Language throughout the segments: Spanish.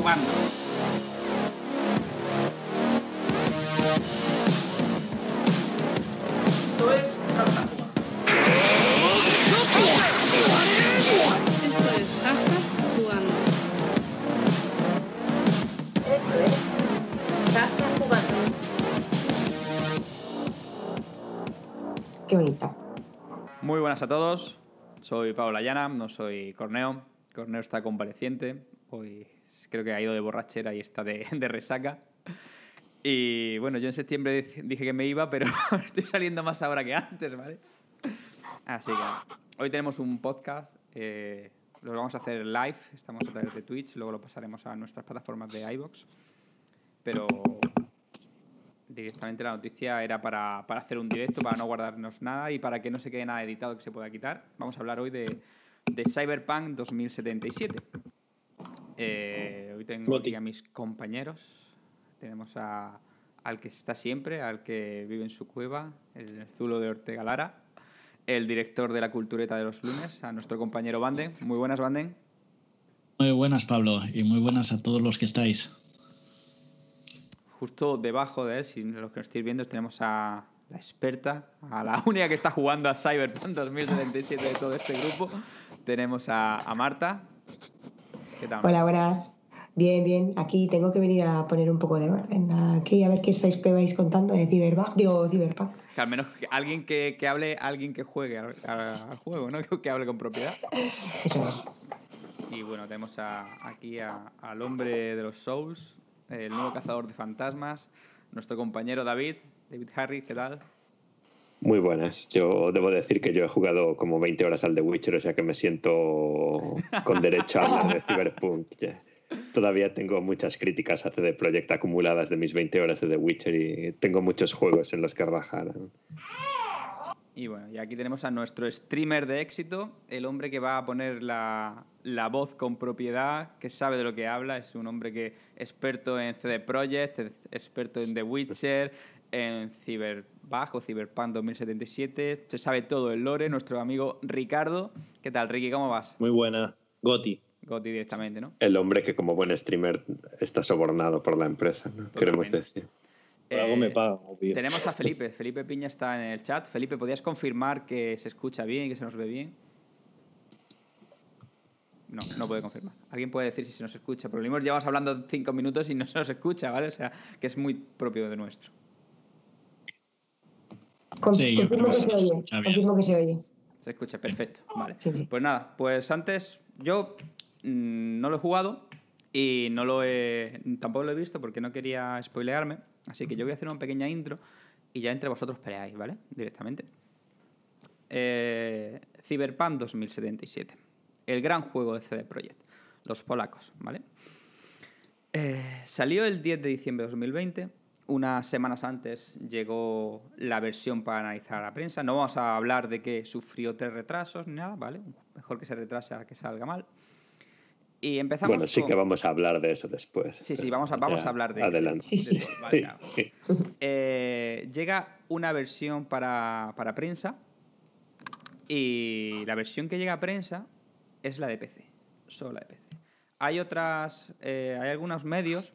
jugando. Esto es Hasta jugando. Esto es Hasta jugando. Esto es Zasta jugando. Qué bonita. Muy buenas a todos. Soy Pablo Llana, no soy Corneo. Corneo está convaleciente. Hoy creo que ha ido de borrachera y está de, de resaca. Y bueno, yo en septiembre dije que me iba, pero estoy saliendo más ahora que antes, ¿vale? Así que hoy tenemos un podcast. eh, lo vamos a hacer live. Estamos a través de Twitch. Luego lo pasaremos a nuestras plataformas de iBox. Pero directamente la noticia era para, para hacer un directo, para no guardarnos nada y para que no se quede nada editado que se pueda quitar. Vamos a hablar hoy de, de Cyberpunk 2077. Eh, hoy tengo aquí a mis compañeros. Tenemos a, al que está siempre, al que vive en su cueva, el Zulo de Ortega Lara, el director de la Cultureta de los lunes, a nuestro compañero Banden. Muy buenas, Banden. Muy buenas, Pablo, y muy buenas a todos los que estáis. Justo debajo de él, si los que nos estáis viendo, tenemos a la experta, a la única que está jugando a Cyberpunk 2077 de todo este grupo. Tenemos a, a Marta. ¿Qué tal? Hola, buenas. Bien, bien. Aquí tengo que venir a poner un poco de orden. Aquí a ver qué estáis que vais contando de Cyberpunk. Digo, Cyberpunk. Que al menos alguien que, que hable, alguien que juegue al, juego, ¿no? Que hable con propiedad. Eso es. Y bueno, tenemos a- aquí a- al hombre de los Souls, el nuevo cazador de fantasmas, nuestro compañero David, David Harris, ¿qué tal? Muy buenas. Yo debo decir que yo he jugado como 20 horas al The Witcher, o sea que me siento con derecho a hablar de Cyberpunk. ya. Todavía tengo muchas críticas a CD Projekt acumuladas de mis 20 horas de The Witcher y tengo muchos juegos en los que rajar. Y bueno, y aquí tenemos a nuestro streamer de éxito, el hombre que va a poner la, la voz con propiedad, que sabe de lo que habla, es un hombre que experto en CD Projekt, experto en The Witcher, en Cyberbug o Cyberpunk 2077, se sabe todo el lore, nuestro amigo Ricardo. ¿Qué tal, Ricky? ¿Cómo vas? Muy buena. Goti. Goti directamente, ¿no? El hombre que como buen streamer está sobornado por la empresa, ¿no? queremos decir. Por algo Eh, me pagan, obvio. Tenemos a Felipe. Felipe Piña está en el chat. Felipe, ¿podrías confirmar que se escucha bien y que se nos ve bien? No, no puede confirmar. Alguien puede decir si se nos escucha. Pero lo mismo llevamos hablando cinco minutos y no se nos escucha, ¿vale? O sea, que es muy propio de nuestro. Con- Sí, confirmo creo que que se se oye. Confirmo que se oye. Se escucha, perfecto. Vale. Sí, sí. Pues nada, pues antes yo mm, no lo he jugado y no lo he, tampoco lo he visto porque no quería spoilearme. Así que yo voy a hacer una pequeña intro y ya entre vosotros peleáis, ¿vale? Directamente. Eh, Cyberpunk 2077. El gran juego de CD Projekt. Los polacos, ¿vale? Eh, salió el 10 de diciembre de 2020. Unas semanas antes llegó la versión para analizar a la prensa. No vamos a hablar de que sufrió tres retrasos ni nada, ¿vale? Mejor que se retrase a que salga mal. Y empezamos Bueno, sí con- que vamos a hablar de eso después. Sí, sí, vamos a, vamos ya, a hablar de Adelante. De vale. Eh, llega una versión para, para prensa y la versión que llega a prensa es la de PC, solo la de PC. Hay otras, eh, hay algunos medios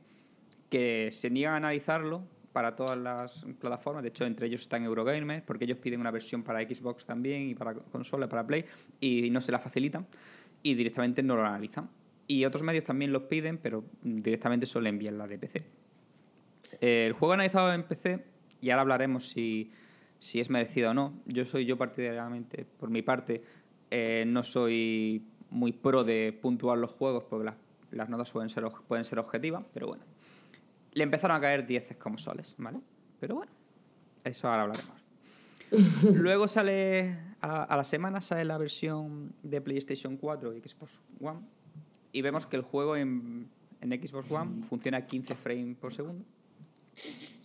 que se niegan a analizarlo para todas las plataformas, de hecho entre ellos están Eurogamer, porque ellos piden una versión para Xbox también y para consola, para Play, y no se la facilitan y directamente no lo analizan. Y otros medios también los piden, pero directamente solo envían la de PC. El juego analizado en PC, y ahora hablaremos si, si es merecido o no. Yo soy yo partidariamente, por mi parte, eh, no soy muy pro de puntuar los juegos porque las, las notas pueden ser, pueden ser objetivas, pero bueno. Le empezaron a caer 10 como soles, ¿vale? Pero bueno, eso ahora hablaremos. Luego sale, a, a la semana sale la versión de PlayStation 4 y Xbox One y vemos que el juego en, en Xbox One funciona a 15 frames por segundo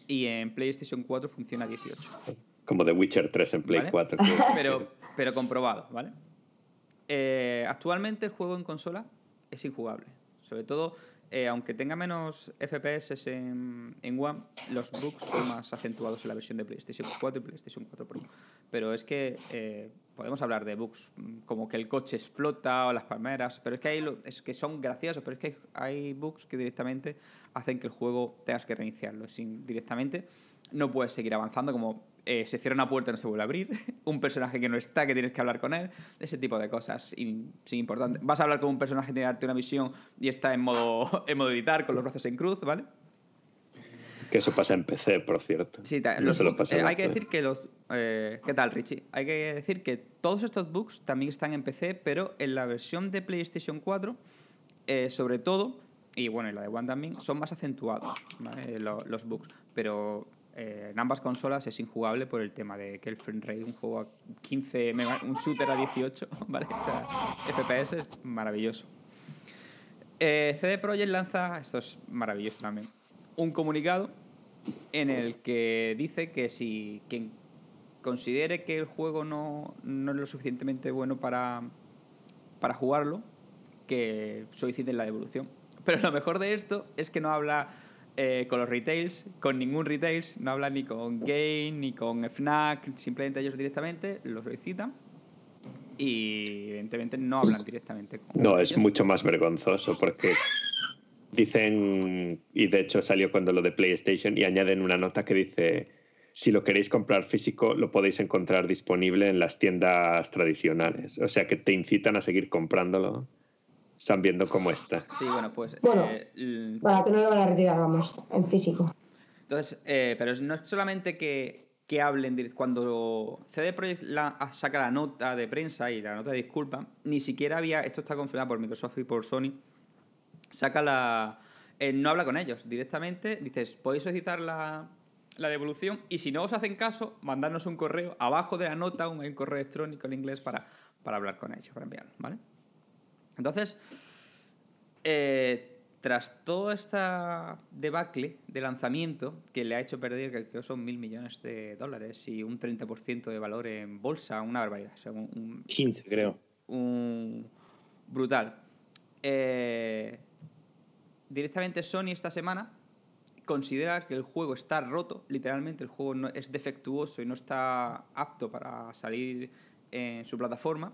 y en PlayStation 4 funciona a 18. Como The Witcher 3 en Play ¿Vale? 4. Pero, pero comprobado, ¿vale? Eh, actualmente el juego en consola es injugable. Sobre todo, eh, aunque tenga menos FPS en, One, los bugs son más acentuados en la versión de PlayStation 4 y PlayStation 4 Pro. pero es que eh, podemos hablar de bugs mm, como que el coche explota o las palmeras, pero es que hay lo- es que son graciosos, pero es que hay bugs que directamente hacen que el juego tengas que reiniciarlo sin directamente. No puedes seguir avanzando como eh, se cierra una puerta y no se vuelve a abrir, un personaje que no está, que tienes que hablar con él, ese tipo de cosas in- sin importante. Vas a hablar con un personaje que tiene que darte una misión y está en modo, en modo editar con los brazos en cruz, ¿vale? Que eso pasa en PC, por cierto. Sí, No los se lo pasa eh, hay que decir que los... eh, ¿Qué tal, Richie? Hay que decir que todos estos bugs también están en PC, pero en la versión de PlayStation 4, eh, sobre todo, y bueno, en la de One también, son más acentuados ¿vale? Lo- los bugs. Pero eh, en ambas consolas es injugable por el tema de que el frame rate, un juego a 15, mega- un shooter a 18, ¿vale? O sea, FPS es maravilloso. Eh, CD Projekt lanza, esto es maravilloso también, un comunicado en el que dice que si quien considere que el juego no, no es lo suficientemente bueno para, para jugarlo, que soliciten la devolución. Pero lo mejor de esto es que no habla eh, con los retails, con ningún retails, no habla ni con Game, ni con FNAC, simplemente ellos directamente lo solicitan y evidentemente no hablan directamente con No, es mucho más vergonzoso porque dicen, y de hecho salió cuando lo de PlayStation, y añaden una nota que dice, si lo queréis comprar físico, lo podéis encontrar disponible en las tiendas tradicionales. O sea que te incitan a seguir comprándolo, sabiendo cómo está. Sí, bueno, pues... Bueno. eh, Para que no lo van a retirar, vamos, en físico. Entonces, eh, pero no es solamente que, que hablen direct- cuando CD Projekt la- saca la nota de prensa y la nota de disculpa, ni siquiera había, esto está confirmado por Microsoft y por Sony, saca la... eh, no habla con ellos directamente, dices, podéis solicitar la, la devolución y si no os hacen caso, mandarnos un correo abajo de la nota, un correo electrónico en inglés para, para hablar con ellos, para enviarlo, ¿vale? Entonces, eh, tras toda esta debacle de lanzamiento que le ha hecho perder, que creo son mil millones de dólares y un 30% de valor en bolsa, una barbaridad, o sea, un- un, 15, creo. un- brutal. Eh, directamente Sony esta semana considera que el juego está roto, literalmente el juego no, es defectuoso y no está apto para salir en su plataforma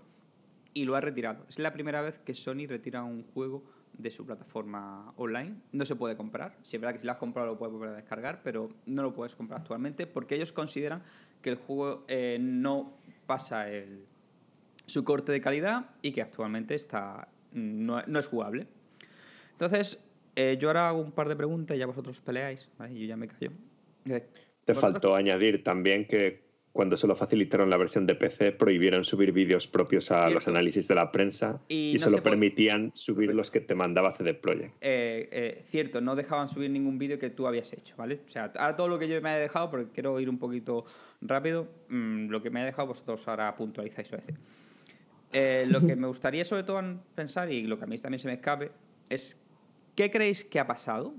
y lo ha retirado. Es la primera vez que Sony retira un juego de su plataforma online. No se puede comprar. Si es verdad que si lo has comprado lo puedes volver a descargar, pero no lo puedes comprar actualmente porque ellos consideran que el juego eh, no pasa el, su corte de calidad y que actualmente está no, no es jugable. Entonces, eh, yo ahora hago un par de preguntas y ya vosotros peleáis, ¿vale? Yo ya me callo. Eh, Te ¿vosotros- faltó añadir también que cuando solo facilitaron la versión de PC prohibieron subir vídeos propios a los análisis de la prensa Y y, no solo permitían subir los que te mandaba CD Projekt. eh, eh, cierto, no dejaban subir ningún vídeo que tú habías hecho, ¿vale? O sea, ahora todo lo que yo me he dejado, porque quiero ir un poquito rápido, mm, lo que me he dejado vosotros ahora puntualizáis a veces. Eh, lo que me gustaría sobre todo en pensar, y lo que a mí también se me escape, es ¿qué creéis que ha pasado?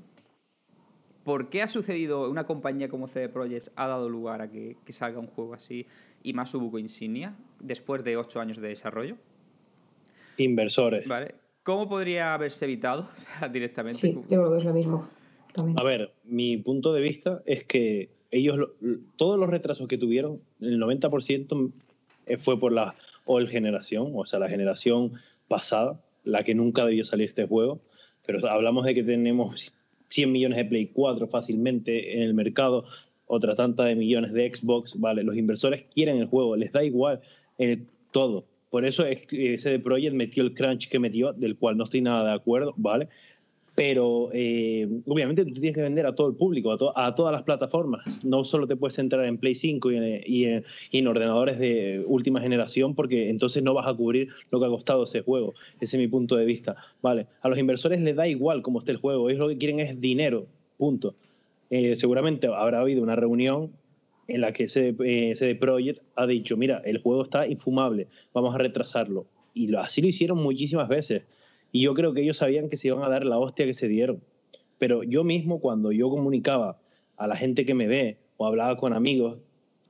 ¿Por qué ha sucedido una compañía como CD Projekt ha dado lugar a que, que salga un juego así y más su buco insignia después de ocho años de desarrollo? Inversores. ¿Vale? ¿Cómo podría haberse evitado directamente? Sí, yo creo que es lo mismo. También. A ver, mi punto de vista es que ellos, lo- todos los retrasos que tuvieron, el 90% eh, fue por la old generación, o sea, la generación pasada, la que nunca debió salir este juego. Pero hablamos de que tenemos 100 millones de Play 4 fácilmente en el mercado, otra tanta de millones de Xbox, ¿vale? Los inversores quieren el juego, les da igual eh, todo. Por eso ese Project metió el crunch que metió, del cual no estoy nada de acuerdo, ¿vale? Pero eh, obviamente tú tienes que vender a todo el público, a, to- a todas las plataformas. No solo te puedes centrar en Play 5 y en, ordenadores de última generación, porque entonces no vas a cubrir lo que ha costado ese juego. Ese es mi punto de vista. Vale, a los inversores les da igual cómo esté el juego, ellos lo que quieren es dinero, punto. Eh, seguramente habrá habido una reunión en la que ese, eh, Projekt ha dicho, mira, el juego está infumable, vamos a retrasarlo. Y así lo hicieron muchísimas veces. Y yo creo que ellos sabían que se iban a dar la hostia que se dieron. Pero yo mismo, cuando yo comunicaba a la gente que me ve o hablaba con amigos,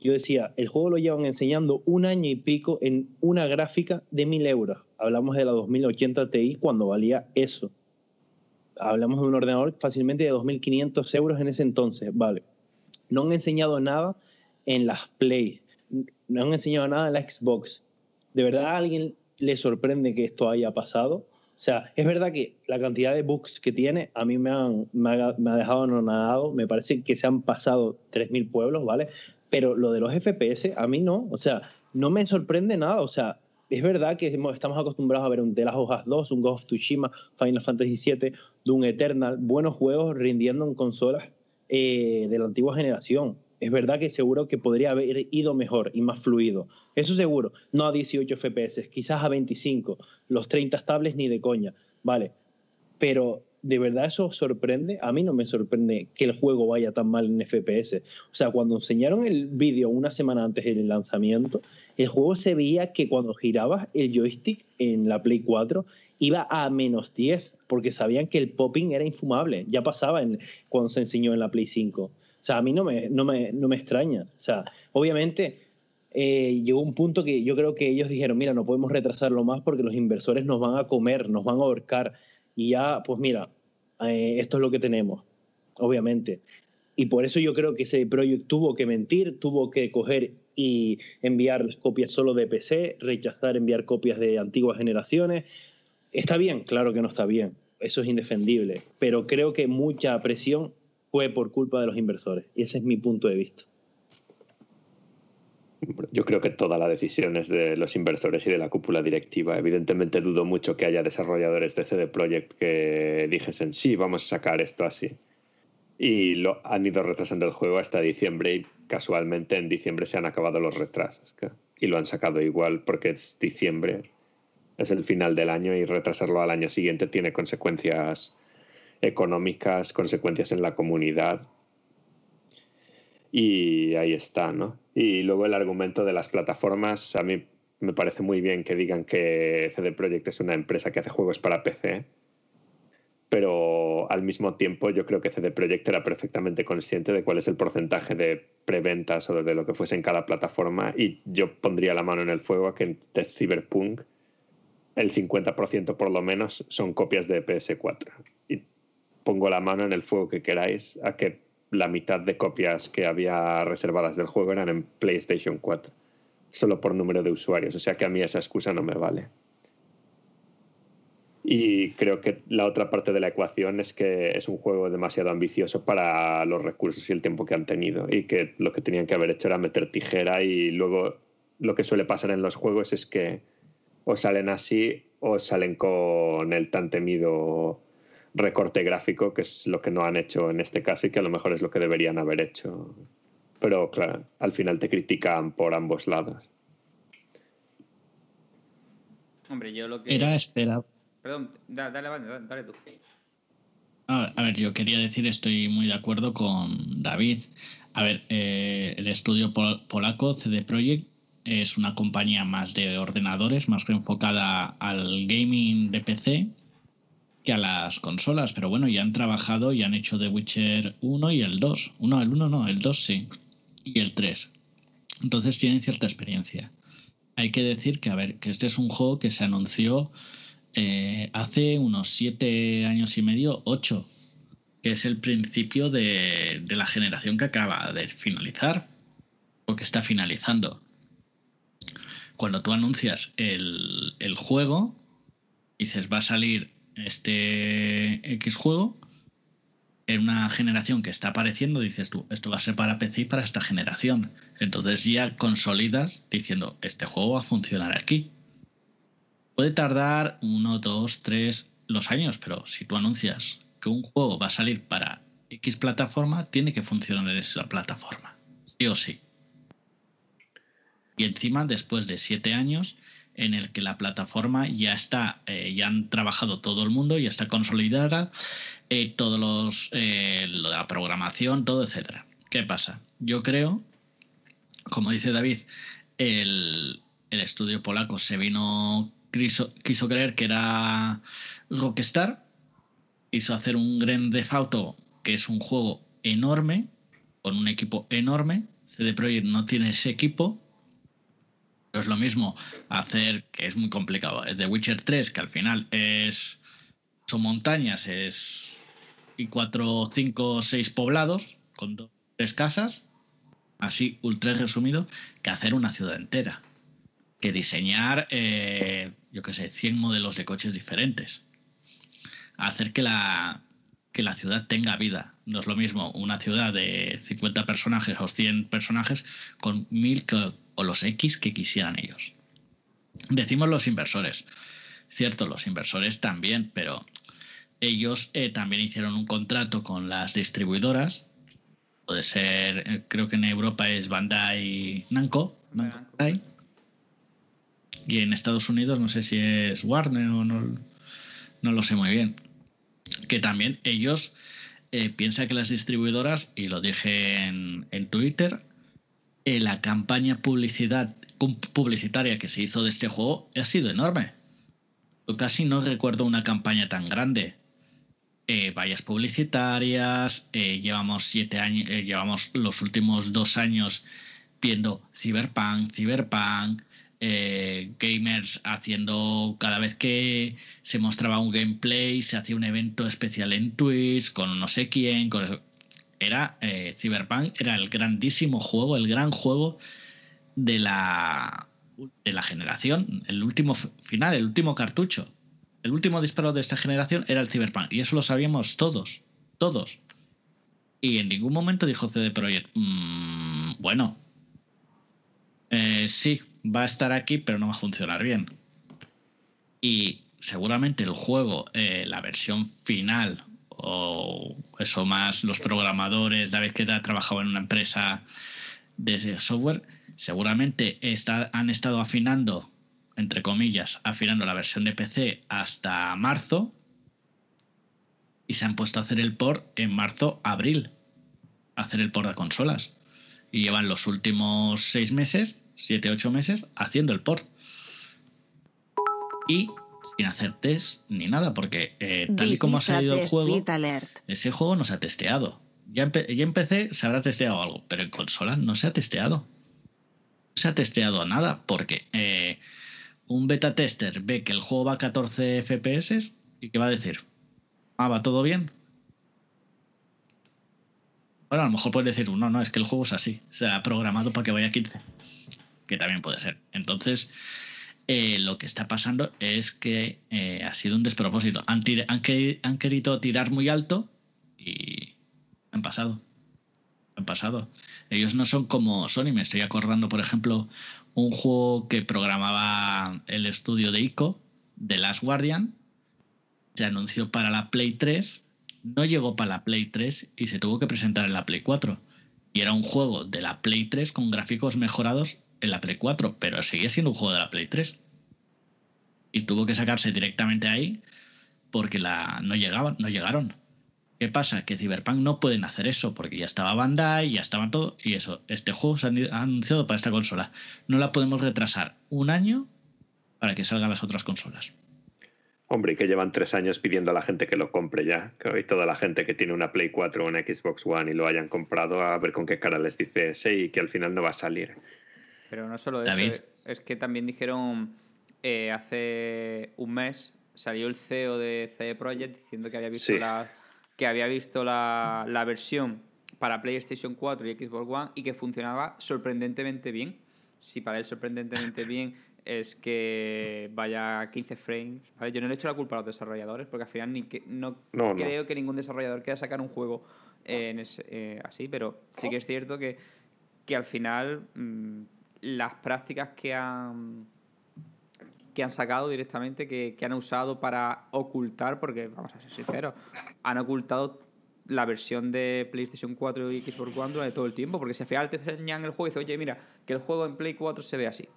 yo decía, el juego lo llevan enseñando un año y pico en una gráfica de mil euros. Hablamos de la 2080 Ti cuando valía eso. Hablamos de un ordenador fácilmente de 2.500 euros en ese entonces, vale. No han enseñado nada en las Play. no han enseñado nada en la Xbox. ¿De verdad a alguien le sorprende que esto haya pasado? O sea, es verdad que la cantidad de bugs que tiene a mí me, han, me, ha, me ha dejado anonadado. Me parece que se han pasado 3.000 pueblos, ¿vale? Pero lo de los FPS, a mí no. O sea, no me sorprende nada. O sea, es verdad que estamos acostumbrados a ver un The Last of Us 2, un Ghost of Tsushima, Final Fantasy VII, Doom Eternal, buenos juegos rindiendo en consolas eh, de la antigua generación. Es verdad que seguro que podría haber ido mejor y más fluido. Eso seguro. No a 18 FPS, quizás a 25. Los 30 estables ni de coña. Vale. Pero ¿de verdad eso sorprende? A mí no me sorprende que el juego vaya tan mal en FPS. O sea, cuando enseñaron el vídeo una semana antes del lanzamiento, el juego se veía que cuando girabas el joystick en la Play 4 iba a menos 10, porque sabían que el popping era infumable. Ya pasaba en, cuando se enseñó en la Play 5. O sea, a mí no me, no me, no me extraña. O sea, obviamente eh, llegó un punto que yo creo que ellos dijeron, mira, no podemos retrasarlo más porque los inversores nos van a comer, nos van a ahorcar. Y ya, pues mira, eh, esto es lo que tenemos, obviamente. Y por eso yo creo que ese proyecto tuvo que mentir, tuvo que coger y enviar copias solo de PC, rechazar enviar copias de antiguas generaciones. Está bien, claro que no está bien, eso es indefendible, pero creo que mucha presión fue por culpa de los inversores y ese es mi punto de vista. Yo creo que toda la decisión es de los inversores y de la cúpula directiva. Evidentemente dudo mucho que haya desarrolladores de CD Projekt que dijesen, sí, vamos a sacar esto así. Y lo, han ido retrasando el juego hasta diciembre y casualmente en diciembre se han acabado los retrasos. Y lo han sacado igual porque es diciembre, es el final del año y retrasarlo al año siguiente tiene consecuencias económicas, consecuencias en la comunidad. Y ahí está, ¿no? Y luego el argumento de las plataformas, a mí me parece muy bien que digan que CD Projekt es una empresa que hace juegos para PC, pero al mismo tiempo yo creo que CD Projekt era perfectamente consciente de cuál es el porcentaje de preventas o de lo que fuese en cada plataforma y yo pondría la mano en el fuego a que de Cyberpunk el 50% por lo menos son copias de PS4 y pongo la mano en el fuego que queráis a que la mitad de copias que había reservadas del juego eran en PlayStation 4, solo por número de usuarios, o sea que a mí esa excusa no me vale. Y creo que la otra parte de la ecuación es que es un juego demasiado ambicioso para los recursos y el tiempo que han tenido y que lo que tenían que haber hecho era meter tijera y luego lo que suele pasar en los juegos es que o salen así o salen con el tan temido recorte gráfico, que es lo que no han hecho en este caso y que a lo mejor es lo que deberían haber hecho. Pero claro, al final te critican por ambos lados. Hombre, yo lo que. Era esperar. Perdón, da- dale, dale, dale, dale tú. A a ver, yo quería decir, estoy muy de acuerdo con David. A ver, eh, el estudio pol- polaco CD Projekt es una compañía más de ordenadores, más enfocada al gaming de PC a las consolas, pero bueno, ya han trabajado y han hecho The Witcher 1 y el 2. Uno, el 1 no, el 2 sí. Y el 3. Entonces tienen cierta experiencia. Hay que decir que, a ver, que este es un juego que se anunció eh, hace unos siete años y medio, ocho, que es el principio de, la generación que acaba de finalizar o que está finalizando. Cuando tú anuncias el juego, dices va a salir este X juego en una generación que está apareciendo, dices tú, esto va a ser para PC y para esta generación. Entonces ya consolidas diciendo, este juego va a funcionar aquí. Puede tardar uno, dos, tres los años, pero si tú anuncias que un juego va a salir para X plataforma, tiene que funcionar en esa plataforma, sí o sí. Y encima, después de siete años, en el que la plataforma ya está, eh, ya han trabajado todo el mundo, ya está consolidada, eh, todos los, eh, lo de la programación, todo, etcétera. ¿Qué pasa? Yo creo, como dice David, el, el estudio polaco se vino, quiso, quiso creer que era Rockstar, quiso hacer un Grand Theft Auto, que es un juego enorme, con un equipo enorme. CD Projekt no tiene ese equipo, pero es lo mismo hacer, que es muy complicado, The Witcher 3, que al final es son montañas, es y cuatro, cinco, seis poblados con dos, tres casas. así ultra resumido, que hacer una ciudad entera. Que diseñar, eh, yo qué sé, 100 modelos de coches diferentes. Hacer que la, que la ciudad tenga vida. No es lo mismo una ciudad de 50 personajes o 100 personajes con mil o los X que quisieran ellos. Decimos los inversores. Cierto, los inversores también, pero ellos eh, también hicieron un contrato con las distribuidoras. Puede ser, eh, creo que en Europa es Bandai Namco. Bandai. Y en Estados Unidos no sé si es Warner o no, no lo sé muy bien. Que también ellos eh, piensan que las distribuidoras, y lo dije en, en Twitter, la campaña publicidad, pu- publicitaria que se hizo de este juego ha sido enorme. Yo casi no recuerdo una campaña tan grande. Eh, vallas publicitarias, eh, llevamos siete años, eh, llevamos los últimos dos años viendo Cyberpunk, Cyberpunk, eh, gamers haciendo cada vez que se mostraba un gameplay, se hacía un evento especial en Twitch con no sé quién, con eso. Era eh, Cyberpunk, era el grandísimo juego, el gran juego de la de la generación, el último final, el último cartucho. El último disparo de esta generación era el Cyberpunk. Y eso lo sabíamos todos. Todos. Y en ningún momento dijo CD Projekt, "Mm, bueno, eh, sí, va a estar aquí, pero no va a funcionar bien. Y seguramente el juego, eh, la versión final, o eso más los programadores, David que ha trabajado en una empresa de software, seguramente han estado afinando, entre comillas, afinando la versión de PC hasta marzo y se han puesto a hacer el port en marzo, abril, hacer el port de consolas. Y llevan los últimos seis meses, siete, ocho meses, haciendo el port. Y sin hacer test ni nada, porque eh, tal y como ha salido el juego, ese juego no se ha testeado. Ya ya en PC se habrá testeado algo, pero en consola no se ha testeado. No se ha testeado nada, porque eh, un beta tester ve que el juego va a 14 FPS y ¿qué va a decir? Ah, va todo bien. Bueno, a lo mejor puede decir uno, no, es que el juego es así, se ha programado para que vaya a 15. Que también puede ser. Entonces, eh, lo que está pasando es que eh, ha sido un despropósito. Han, querido tirar muy alto y han pasado. Han pasado. Ellos no son como Sony. Me estoy acordando, por ejemplo, un juego que programaba el estudio de ICO, The Last Guardian. Se anunció para la Play 3. No llegó para la Play 3 y se tuvo que presentar en la Play 4. Y era un juego de la Play 3 con gráficos mejorados en la Play 4, pero seguía siendo un juego de la Play 3. Y tuvo que sacarse directamente ahí porque la, no, llegaban, no llegaron. ¿Qué pasa? Que Cyberpunk no pueden hacer eso porque ya estaba Bandai, ya estaba todo y eso. Este juego se ha anunciado para esta consola. No la podemos retrasar un año para que salgan las otras consolas. Hombre, y que llevan tres años pidiendo a la gente que lo compre ya. Que hoy toda la gente que tiene una Play 4 o una Xbox One y lo hayan comprado, a ver con qué cara les dice sí y que al final no va a salir. Pero no solo David. eso, es que también dijeron eh, hace un mes salió el CEO de CD Projekt diciendo que había visto Sí. la que había visto la, la versión para PlayStation 4 y Xbox One y que funcionaba sorprendentemente bien. Si para él sorprendentemente bien es que vaya a 15 frames. ¿vale? Yo no le he hecho la culpa a los desarrolladores porque al final ni que, no, No, no. creo que ningún desarrollador quiera sacar un juego eh, en ese- eh, así, pero sí que es cierto que, que al final mm, las prácticas que han que han sacado directamente, que, que han usado para ocultar, porque vamos a ser sinceros, han ocultado la versión de PlayStation 4 y Xbox One durante todo el tiempo, porque si al final te el juego y dices, oye, mira, que el juego en Play 4 se ve así.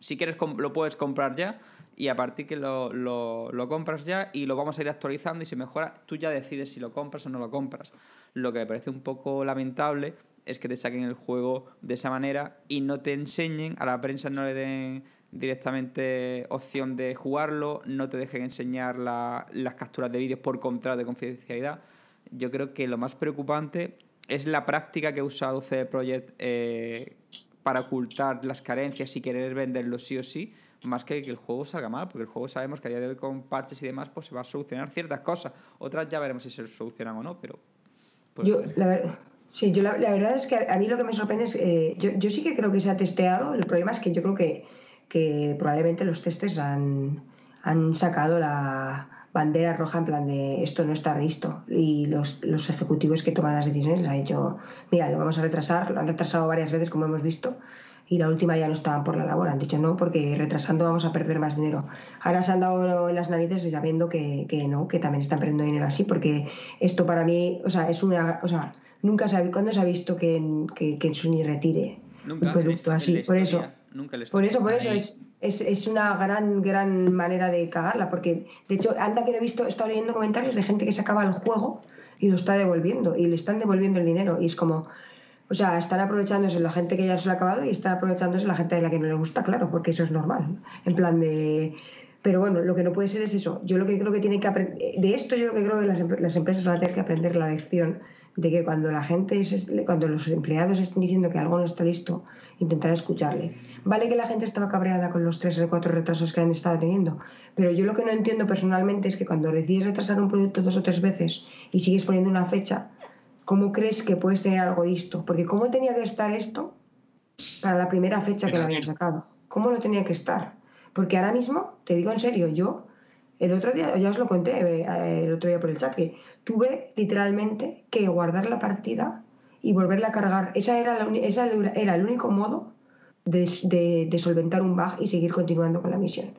Si quieres lo puedes comprar ya y a partir que lo, lo- lo compras ya y lo vamos a ir actualizando y si mejora, tú ya decides si lo compras o no lo compras. Lo que me parece un poco lamentable es que te saquen el juego de esa manera y no te enseñen, a la prensa no le den directamente opción de jugarlo, no te dejen enseñar la- las capturas de vídeos por contrato de confidencialidad. Yo creo que lo más preocupante es la práctica que ha usado CD Projekt eh, para ocultar las carencias y querer venderlo sí o sí, más que que el juego salga mal, porque el juego sabemos que a día de hoy con parches y demás pues se va a solucionar ciertas cosas. Otras ya veremos si se solucionan o no, pero... pues, Yo, la, ver- Sí, yo la, verdad es que a, mí lo que me sorprende es, eh, yo, yo sí que creo que se ha testeado, el problema es que yo creo que, que probablemente los testes han, han sacado la bandera roja en plan de esto no está listo y los, los ejecutivos que toman las decisiones han dicho, mira, lo vamos a retrasar, lo han retrasado varias veces como hemos visto y la última ya no estaban por la labor, han dicho no, porque retrasando vamos a perder más dinero. Ahora se han dado las narices sabiendo que, que no, que también están perdiendo dinero así, porque esto para mí, o sea, es una, o sea, nunca se ¿cuándo se ha visto que, que, que Sony retire Nunca. un producto en así? Por eso, Nunca en por eso, por eso es, es, es una gran, gran manera de cagarla, porque de hecho, anda que no he visto, he estado leyendo comentarios de gente que se acaba el juego y lo está devolviendo, y le están devolviendo el dinero, y es como, o sea, están aprovechándose la gente que ya se lo ha acabado y están aprovechándose la gente de la que no le gusta, claro, porque eso es normal, en plan de... Pero bueno, lo que no puede ser es eso. Yo lo que creo que tienen que aprender, de esto yo lo que creo que las, las empresas van a tener que aprender la lección de que cuando la gente, cuando los empleados estén diciendo que algo no está listo, intentar escucharle. Vale que la gente estaba cabreada con los tres o cuatro retrasos que han estado teniendo, pero yo lo que no entiendo personalmente es que cuando decides retrasar un producto dos o tres veces y sigues poniendo una fecha, ¿cómo crees que puedes tener algo listo? Porque ¿cómo tenía que estar esto para la primera fecha que lo habían sacado? ¿Cómo no tenía que estar? Porque ahora mismo, te digo en serio, yo el otro día, ya os lo conté eh, el otro día por el chat, que tuve literalmente que guardar la partida y volverla a cargar. Esa era, la esa era el único modo de- de solventar un bug y seguir continuando con la misión.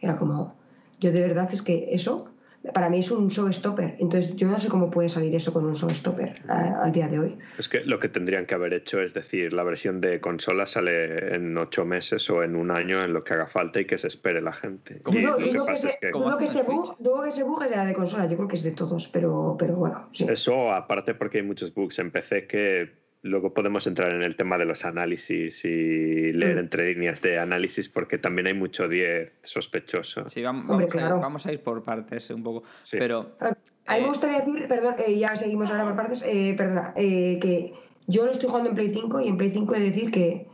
Era como, yo de verdad es que eso para mí es un showstopper. Entonces yo no sé cómo puede salir eso con un showstopper a- al día de hoy. Es que lo que tendrían que haber hecho es decir, la versión de consola sale en ocho meses o en un año, en lo que haga falta y que se espere la gente. Dudo, lo que que, pasa es se- bug, ese bug era de consola, yo creo que es de todos, pero, pero bueno, sí. eso, aparte porque hay muchos bugs en PC que luego podemos entrar en el tema de los análisis y leer Mm. entre líneas de análisis porque también hay mucho 10 sospechoso. Sí, vam- vamos, Hombre, a ir, claro. vamos a ir por partes un poco. Sí. Pero A mí Eh, me gustaría decir, perdón, eh, ya seguimos ahora por partes, eh, perdona, eh, que yo lo estoy jugando en Play 5 y en Play 5 he de decir que,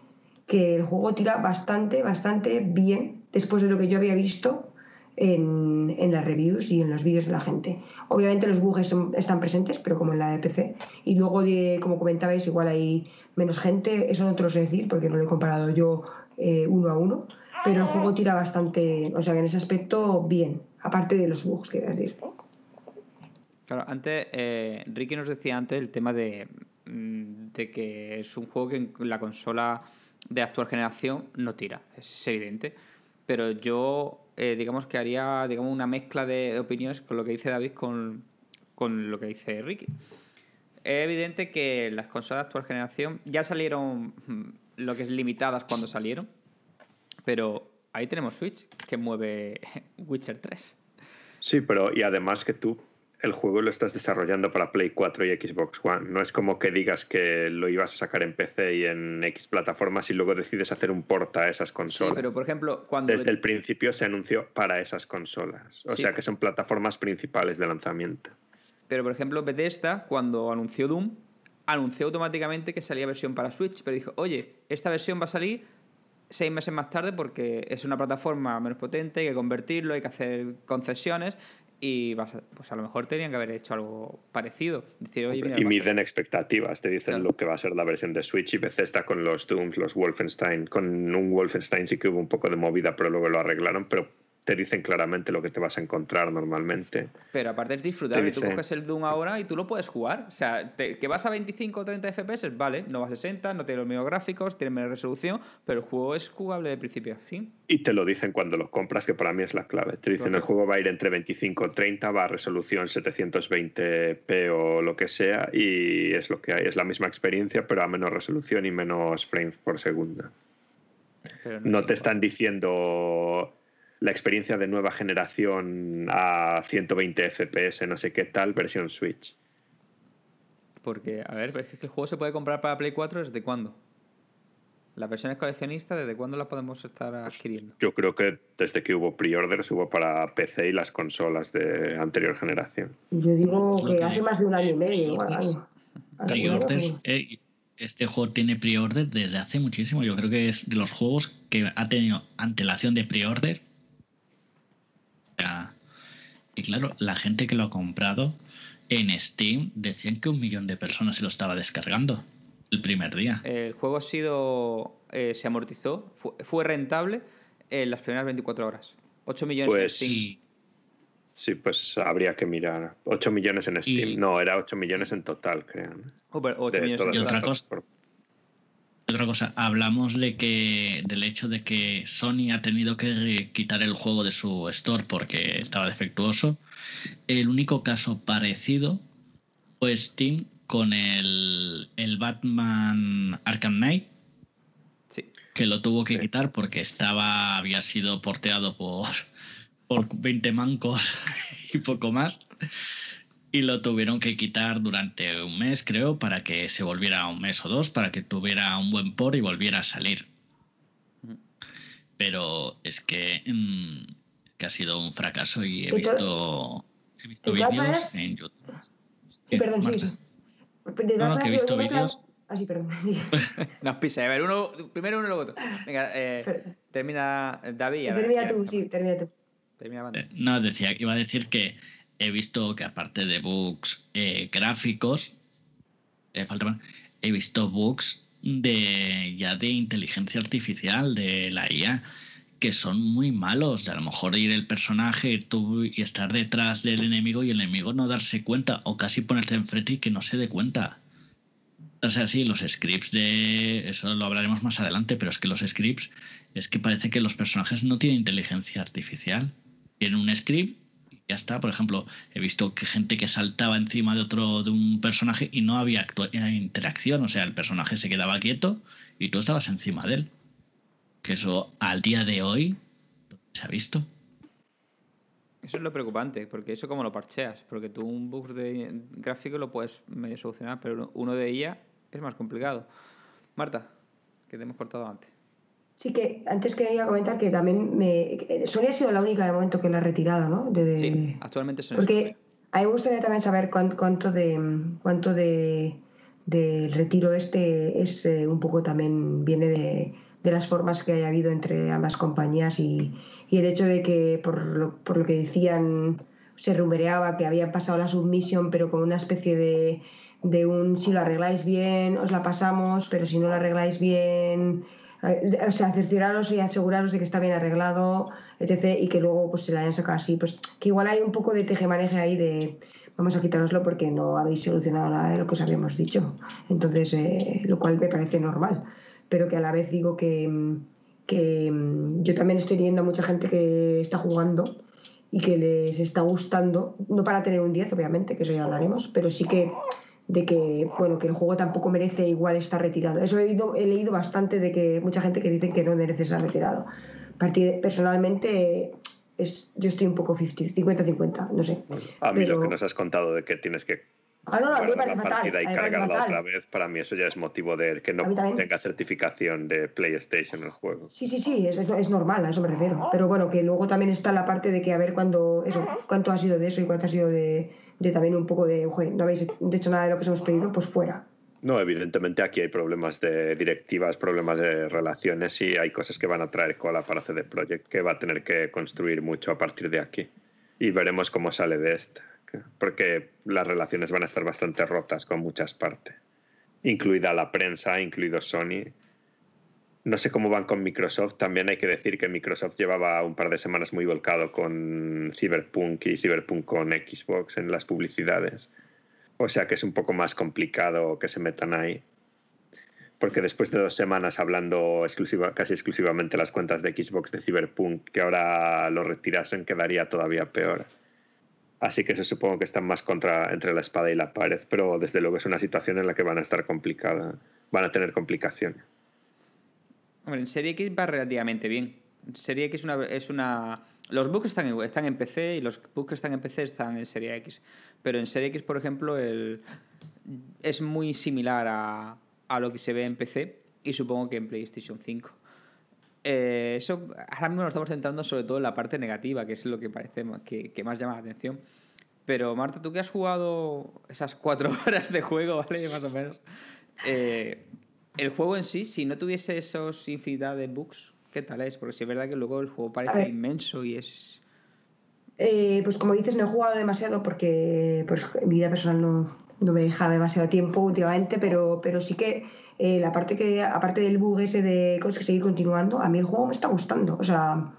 que el juego tira bastante, bastante bien después de lo que yo había visto en, en las reviews y en los vídeos de la gente. Obviamente los bugs son- están presentes, pero como en la de PC. Y luego, de, como comentabais, igual hay menos gente, eso no te lo sé decir porque no lo he comparado yo eh, uno a uno, pero el juego tira bastante, o sea en ese aspecto bien, aparte de los bugs, quiero decir. Claro, antes eh, Ricky nos decía antes el tema de, mm, de que es un juego que en la consola de actual generación no tira, es evidente. Pero yo, eh, digamos que haría digamos, una mezcla de opiniones con lo que dice David con, con lo que dice Ricky. Es evidente que las consolas de actual generación ya salieron mm, lo que es limitadas cuando salieron, pero ahí tenemos Switch que mueve Witcher 3. Sí, pero y además que tú el juego lo estás desarrollando para Play 4 y Xbox One. No es como que digas que lo ibas a sacar en PC y en X plataformas y luego decides hacer un port a esas Sí, consolas. pero por ejemplo, cuando... Desde el principio se anunció para esas consolas. O Sí. sea que son plataformas principales de lanzamiento. Pero por ejemplo, Bethesda, cuando anunció Doom, anunció automáticamente que salía versión para Switch, pero dijo, oye, esta versión va a salir seis meses más tarde porque es una plataforma menos potente, hay que convertirlo, hay que hacer concesiones y vas a- pues a lo mejor tenían que haber hecho algo parecido. Decir, oye, mira, y miden expectativas, te dicen Claro. lo que va a ser la versión de Switch y Bethesda con los Dooms, los Wolfenstein. Con un Wolfenstein sí que hubo un poco de movida, pero luego lo arreglaron, pero te dicen claramente lo que te vas a encontrar normalmente. Pero aparte es disfrutable. Tú coges el Doom ahora y tú lo puedes jugar. O sea, te- que vas a 25 o 30 FPS, vale, no va a 60, no tiene los mismos gráficos, tiene menos resolución, pero el juego es jugable de principio a fin. Y te lo dicen cuando lo compras, que para mí es la clave. Te dicen el juego va a ir entre 25 y 30, va a resolución 720p o lo que sea, y es lo que hay. Es la misma experiencia, pero a menos resolución y menos frames por segundo. Pero No te igual. están diciendo la experiencia de nueva generación a 120 FPS, no sé qué tal, versión Switch. Porque, a ver, es que el juego se puede comprar para Play 4 ¿desde cuándo? Las versiones coleccionistas, ¿desde cuándo las podemos estar adquiriendo? Yo creo que desde que hubo pre-orders hubo para PC y las consolas de anterior generación. Yo digo Es lo que hace más de un año y medio, igual. Pre-orders. eh, este juego tiene pre-order desde hace muchísimo. Yo creo que es de los juegos que ha tenido antelación de pre-order. Y claro, la gente que lo ha comprado en Steam decían que un millón de personas se lo estaba descargando el primer día. El juego ha sido. eh, se amortizó, fue, fue rentable en las primeras 24 horas. 8 millones en Pues- Steam. Y, Sí, pues habría que mirar. 8 millones en Steam. Y- No, era 8 millones en total, creo. ¿no? Oh, pero 8 De millones en todas Y otra total. cosa-. Otra cosa, hablamos de que del hecho de que Sony ha tenido que quitar el juego de su store porque estaba defectuoso. El único caso parecido fue Steam con el, el Batman Arkham Knight, Sí. que lo tuvo que Sí. quitar porque estaba había sido porteado por, por 20 mancos y poco más. Y lo tuvieron que quitar durante un mes, creo, para que se volviera un mes o dos, para que tuviera un buen por y volviera a salir. Pero es que, mm, que ha sido un fracaso y he Y visto, he visto vídeos en YouTube. Sí, ¿Qué, perdón, sí, Marta? sí. De No, no, que he visto vídeos. Ah, sí, perdón. sí. No, pisa. A ver, uno, primero uno y luego otro. Venga, eh, termina David. y ahora Termina tú, sí, termina tú. Termina. Eh, No, decía que iba a decir que he visto que aparte de bugs eh, gráficos, eh, he visto bugs de ya de inteligencia artificial, de la IA, que son muy malos. De a lo mejor ir el personaje tú y estar detrás del enemigo y el enemigo no darse cuenta, o casi ponerte enfrente y que no se dé cuenta. O sea, sí, los scripts de. Eso lo hablaremos más adelante, pero es que los scripts es que parece que los personajes no tienen inteligencia artificial. Tienen un script ya está. Por ejemplo, he visto que gente que saltaba encima de otro, de un personaje y no había interacción. O sea, el personaje se quedaba quieto y tú estabas encima de él. Que eso al día de hoy se ha visto. Eso es lo preocupante, porque eso como lo parcheas, porque tú un bug de gráfico lo puedes medio solucionar, pero uno de IA es más complicado. Marta, que te hemos cortado antes. Sí, que antes quería comentar que también me. que Sony ha sido la única de momento que la ha retirado, ¿no? De, de- Sí, actualmente son Porque a mí me gustaría también saber cuán- cuánto de cuánto de del retiro este es eh, un poco también viene de, de las formas que haya habido entre ambas compañías y, y el hecho de que por lo, por lo que decían se rumoreaba que habían pasado la submisión pero con una especie de, de un si lo arregláis bien os la pasamos pero si no lo arregláis bien eh, o sea, cercioraros y aseguraros de que está bien arreglado, etc. Y que luego pues se la hayan sacado así. Pues que igual hay un poco de tejemaneje ahí de vamos a quitároslo porque no habéis solucionado nada de lo que os habíamos dicho. Entonces, eh, lo cual me parece normal. Pero que a la vez digo que, que mm, yo también estoy viendo a mucha gente que está jugando y que les está gustando, no para tener un 10, obviamente, que eso ya hablaremos, pero sí que de que bueno que el juego tampoco merece igual estar retirado. Eso he, oído- he leído bastante de que mucha gente que dice que no merece estar retirado. Personalmente es, yo estoy un poco 50 50-50, no sé. A mí lo que nos has contado de que tienes que Ah, no, no, me parece fatal. partida y cargarla otra vez, para mí eso ya es motivo de que no tenga certificación de PlayStation el juego. Sí, sí, sí, es, es, es normal, a eso me refiero. Pero bueno, que luego también está la parte de que a ver cuándo, eso, cuánto ha sido de eso y cuánto ha sido de, de también un poco de, oye, no habéis hecho nada de lo que os hemos pedido, pues fuera. No, evidentemente aquí hay problemas de directivas, problemas de relaciones y hay cosas que van a traer cola para CD Projekt que va a tener que construir mucho a partir de aquí. Y veremos cómo sale de esta, porque las relaciones van a estar bastante rotas con muchas partes, incluida la prensa, incluido Sony. No sé cómo van con Microsoft. También hay que decir que Microsoft llevaba un par de semanas muy volcado con Cyberpunk y Cyberpunk con Xbox en las publicidades. O sea que es un poco más complicado que se metan ahí. Porque después de dos semanas hablando casi exclusivamente las cuentas de Xbox de Cyberpunk, que ahora lo retirasen, quedaría todavía peor. Así que eso supongo que están más contra, entre la espada y la pared, pero desde luego es una situación en la que van a estar complicada, van a tener complicaciones. Hombre, en Serie X va relativamente bien. Serie X una, es una... Los bugs están en, están en PC y los bugs que están en PC están en Serie X. Pero en Serie X, por ejemplo, el... es muy similar a, a lo que se ve en PC y supongo que en PlayStation 5. Eh, eso ahora mismo nos estamos centrando sobre todo en la parte negativa, que es lo que parece que, que más llama la atención. Pero Marta, tú que has jugado esas cuatro horas de juego, ¿vale? Más o menos. eh, el juego en sí, si no tuviese esos infinidad de bugs, ¿qué tal es? Porque sí es verdad que luego el juego parece inmenso y es Eh, pues como dices, no he jugado demasiado porque pues, mi vida personal no, no me deja demasiado tiempo últimamente, pero, pero sí que eh, la parte que, aparte del bug ese de cosas que seguir continuando, a mí el juego me está gustando. O sea,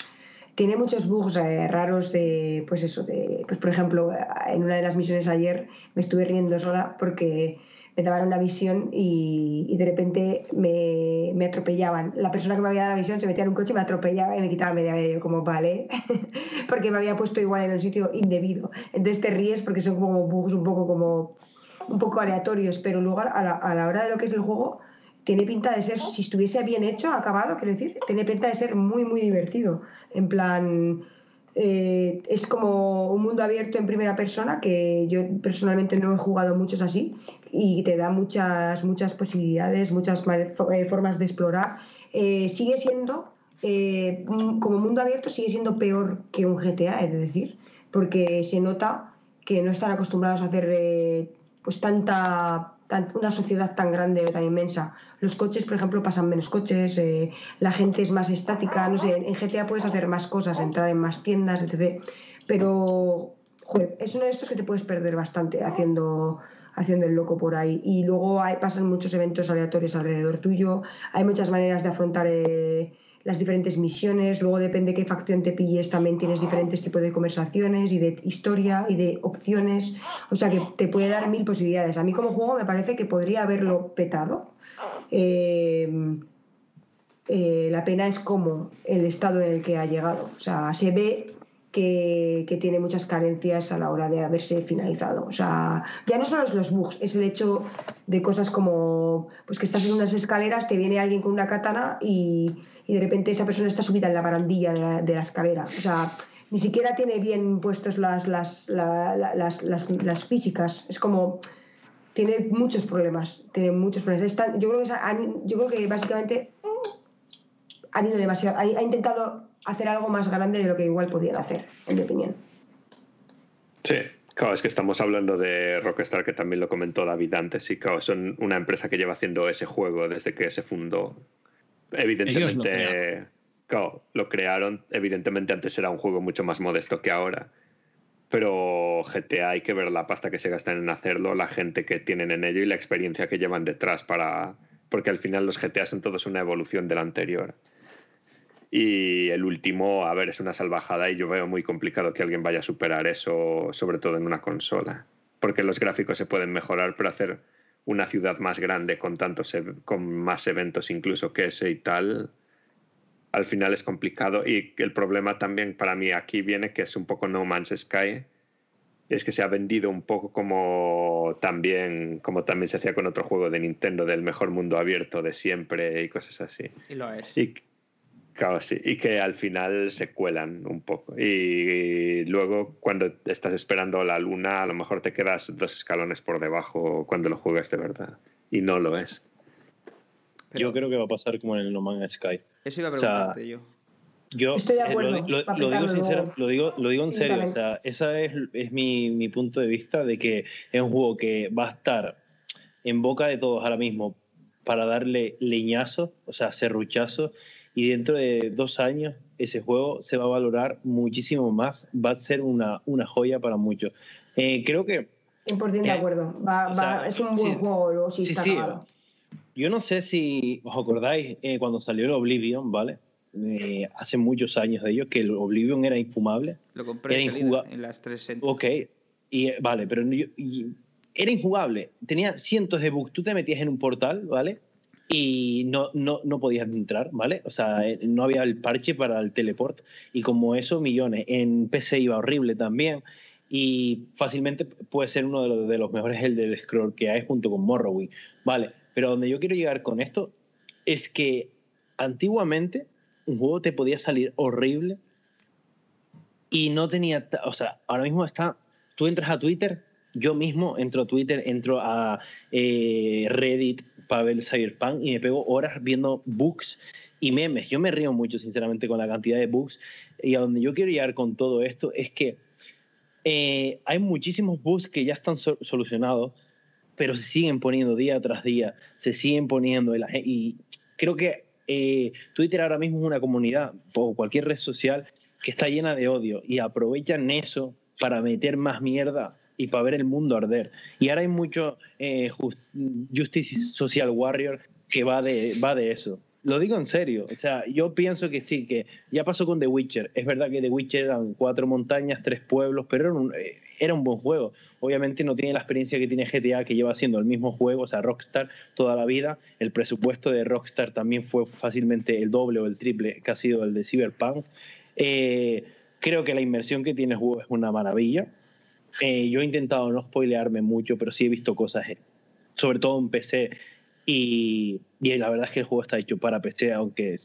tiene muchos bugs eh, raros de, pues eso, de, pues por ejemplo, en una de las misiones ayer me estuve riendo sola porque me daban una visión y, de repente me, me, atropellaban. La persona que me había dado la visión se metía en un coche y me atropellaba y me quitaba media media. como, vale, porque me había puesto igual en un sitio indebido. Entonces te ríes porque son como bugs un poco como un poco aleatorios, pero luego a la, a la hora de lo que es el juego tiene pinta de ser, si estuviese bien hecho, acabado, quiero decir, tiene pinta de ser muy, muy divertido. En plan, eh, es como un mundo abierto en primera persona, que yo personalmente no he jugado muchos así, y te da muchas, muchas posibilidades, muchas eh, formas de explorar. Eh, sigue siendo, como mundo abierto, sigue siendo peor que un GTA, es decir, porque se nota que no están acostumbrados a hacer pues tanta una sociedad tan grande o tan inmensa. Los coches, por ejemplo, pasan menos coches, eh, la gente es más estática, no sé, en GTA puedes hacer más cosas, entrar en más tiendas, etc. Pero, joder, es uno de estos que te puedes perder bastante haciendo haciendo el loco por ahí. Y luego hay, pasan muchos eventos aleatorios alrededor tuyo, hay muchas maneras de afrontar eh, las diferentes misiones, luego depende qué facción te pilles, también tienes diferentes tipos de conversaciones y de historia y de opciones, o sea que te puede dar mil posibilidades. A mí como juego me parece que podría haberlo petado. Eh, eh, la pena es como el estado en el que ha llegado, o sea, se ve que, tiene muchas carencias a la hora de haberse finalizado. O sea, ya no solo es los bugs, es el hecho de cosas como pues que estás en unas escaleras, te viene alguien con una katana y y de repente esa persona está subida en la barandilla de la, escalera. O sea, ni siquiera tiene bien puestos las, las, las, las, físicas. Es como. Tiene muchos problemas. Tiene muchos problemas. yo, creo que, yo creo que básicamente han ido demasiado. Ha, intentado hacer algo más grande de lo que igual podían hacer, en mi opinión. Sí, Claro, es que estamos hablando de Rockstar, que también lo comentó David antes, y claro, son una empresa que lleva haciendo ese juego desde que se fundó. Evidentemente, lo, lo crearon. Evidentemente, antes era un juego mucho más modesto que ahora. Pero GTA hay que ver la pasta que se gastan en hacerlo, la gente que tienen en ello y la experiencia que llevan detrás para. Porque al final los GTA son todos una evolución del anterior. Y el último, a ver, es una salvajada y yo veo muy complicado que alguien vaya a superar eso, sobre todo en una consola. Porque los gráficos se pueden mejorar, pero hacer una ciudad más grande con tantos con más eventos incluso que ese y tal al final es complicado. Y el problema también para mí aquí viene que es un poco No Man's Sky es que se ha vendido un poco como también como también se hacía con otro juego de Nintendo del mejor mundo abierto de siempre y cosas así. Y lo es Claro, sí. Y que al final se cuelan un poco. Y luego, cuando estás esperando la luna, a lo mejor te quedas dos escalones por debajo cuando lo juegas de verdad. Y no lo es. yo creo que va a pasar como en el No Man's Sky. Eso iba a preguntarte yo. Yo Estoy de eh, acuerdo, lo, digo sincero, lo, digo, lo digo en serio. O sea, ese es, es mi, mi punto de vista de que es un juego que va a estar en boca de todos ahora mismo para darle leñazo, o sea, serruchazo y dentro de dos años ese juego se va a valorar muchísimo más, va a ser una, una joya para muchos. Eh, creo que... 100% de eh, acuerdo, es un buen juego, si está sí, Yo no sé si os acordáis eh, cuando salió el Oblivion, ¿vale? hace muchos años de ellos, que el Oblivion era infumable. Lo compré en las 360. Ok, y, vale, pero era injugable. Tenía cientos de bugs. Tú te metías en un portal, ¿vale? Y no, no, no podías entrar, ¿vale? O sea, eh, no había el parche para el teleport y como eso, millones. En PC iba horrible también y fácilmente puede ser uno de los, de los mejores el del scroll que hay junto con Morrowind, ¿vale? Pero donde yo quiero llegar con esto es que antiguamente un juego te podía salir horrible y no tenía, o sea, ahora mismo está, tú entras a Twitter, yo mismo entro a Twitter, entro a eh, Reddit, para ver Cyberpunk y me pego horas viendo bugs y memes. Yo me río mucho, sinceramente, con la cantidad de bugs. Y a donde yo quiero llegar con todo esto es que eh, hay muchísimos bugs que ya están solucionados, pero se siguen poniendo día tras día, se siguen poniendo. Y creo que eh, Twitter ahora mismo es una comunidad, o cualquier red social, que está llena de odio y aprovechan eso para meter más mierda y para ver el mundo arder. Y ahora hay mucho eh, just- Justice Social Warrior que va de, va de eso. Lo digo en serio, o sea, yo pienso que sí, que ya pasó con The Witcher. Es verdad que The Witcher eran cuatro montañas, tres pueblos, pero era un, eh, era un buen juego. Obviamente no tiene la experiencia que tiene GTA, que lleva haciendo el mismo juego, o sea, Rockstar toda la vida. El presupuesto de Rockstar también fue fácilmente el doble o el triple que ha sido el de Cyberpunk. Eh, creo que la inversión que tiene el juego es una maravilla. Eh, yo he intentado no spoilearme mucho, pero sí he visto cosas, eh, sobre todo en PC. Y, y la verdad es que el juego está hecho para PC, aunque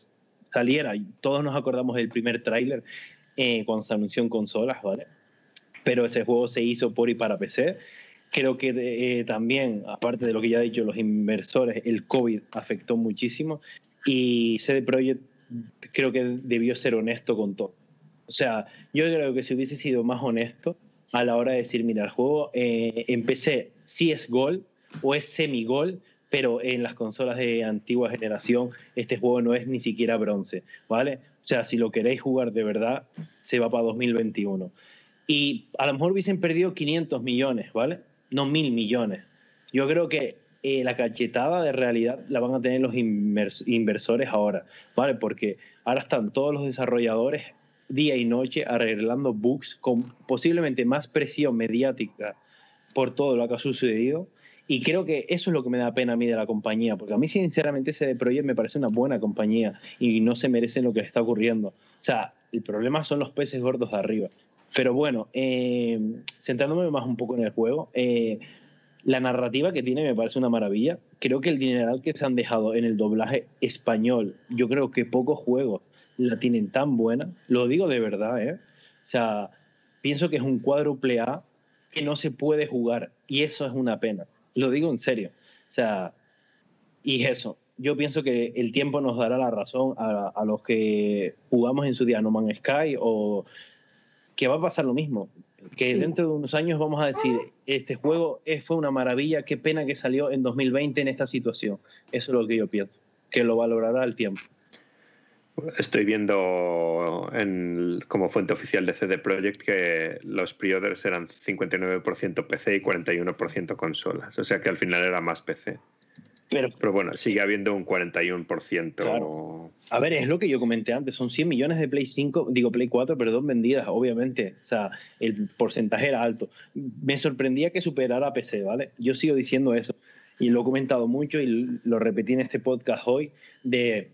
saliera. Todos nos acordamos del primer tráiler eh, cuando se anunció en consolas, ¿vale? Pero ese juego se hizo por y para PC. Creo que eh, también, aparte de lo que ya he dicho, los inversores, el COVID afectó muchísimo. Y CD Projekt creo que debió ser honesto con todo. O sea, yo creo que si hubiese sido más honesto a la hora de decir, mira, el juego eh, en PC sí es gol o es semi-gol, pero en las consolas de antigua generación este juego no es ni siquiera bronce, ¿vale? O sea, si lo queréis jugar de verdad, se va para 2021. Y a lo mejor hubiesen perdido 500 millones, ¿vale? No mil millones. Yo creo que eh, la cachetada de realidad la van a tener los inversores ahora, ¿vale? Porque ahora están todos los desarrolladores día y noche arreglando bugs con posiblemente más presión mediática por todo lo que ha sucedido. Y creo que eso es lo que me da pena a mí de la compañía, porque a mí sinceramente ese Projekt me parece una buena compañía y no se merecen lo que le está ocurriendo. O sea, el problema son los peces gordos de arriba. Pero bueno, eh, centrándome más un poco en el juego, eh, la narrativa que tiene me parece una maravilla. Creo que el dineral que se han dejado en el doblaje español, yo creo que pocos juegos la tienen tan buena. Lo digo de verdad, ¿eh? O sea, pienso que es un cuádruple A que no se puede jugar y eso es una pena. Lo digo en serio. O sea, y eso. Yo pienso que el tiempo nos dará la razón a, a los que jugamos en su día No Man's Sky o que va a pasar lo mismo. Que Sí. dentro de unos años vamos a decir, este juego fue una maravilla, qué pena que salió en 2020 en esta situación. Eso es lo que yo pienso, que lo valorará el tiempo. Estoy viendo en, como fuente oficial de CD Projekt que los pre-orders eran 59% PC y 41% consolas. O sea que al final era más PC. Pero, Pero bueno, sigue habiendo un 41%. Claro. a ver, es lo que yo comenté antes, son 100 millones de Play 5, digo Play 4, perdón, vendidas, obviamente. O sea, el porcentaje era alto. Me sorprendía que superara PC, ¿vale? Yo sigo diciendo eso. Y lo he comentado mucho y lo repetí en este podcast hoy, de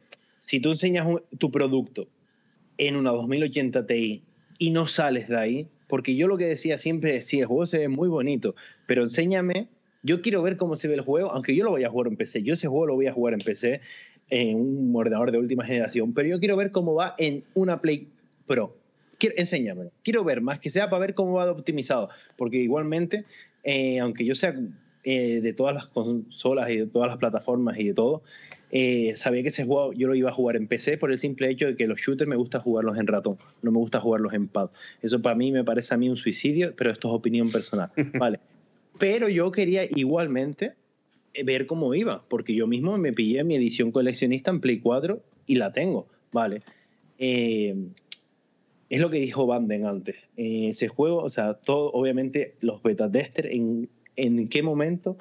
si tú enseñas tu producto en una 2080 Ti y no sales de ahí, porque yo lo que decía siempre es, sí, el juego se ve muy bonito, pero enséñame, yo quiero ver cómo se ve el juego, aunque yo lo voy a jugar en PC, yo ese juego lo voy a jugar en PC, en un ordenador de última generación, pero yo quiero ver cómo va en una Play Pro. Quiero. Quiero ver más que sea para ver cómo va optimizado, porque igualmente, eh, aunque yo sea eh, de todas las consolas y de todas las plataformas y de todo, eh, sabía que ese juego yo lo iba a jugar en PC por el simple hecho de que los shooters me gusta jugarlos en ratón, no me gusta jugarlos en pad. Eso para mí me parece a mí un suicidio, pero esto es opinión personal. Vale. Pero yo quería igualmente eh, ver cómo iba, porque yo mismo me pillé mi edición coleccionista en Play 4 y la tengo, ¿vale? Eh, es lo que dijo Banden antes. Eh, ese juego, o sea, todo, obviamente, los beta testers, en, en qué momento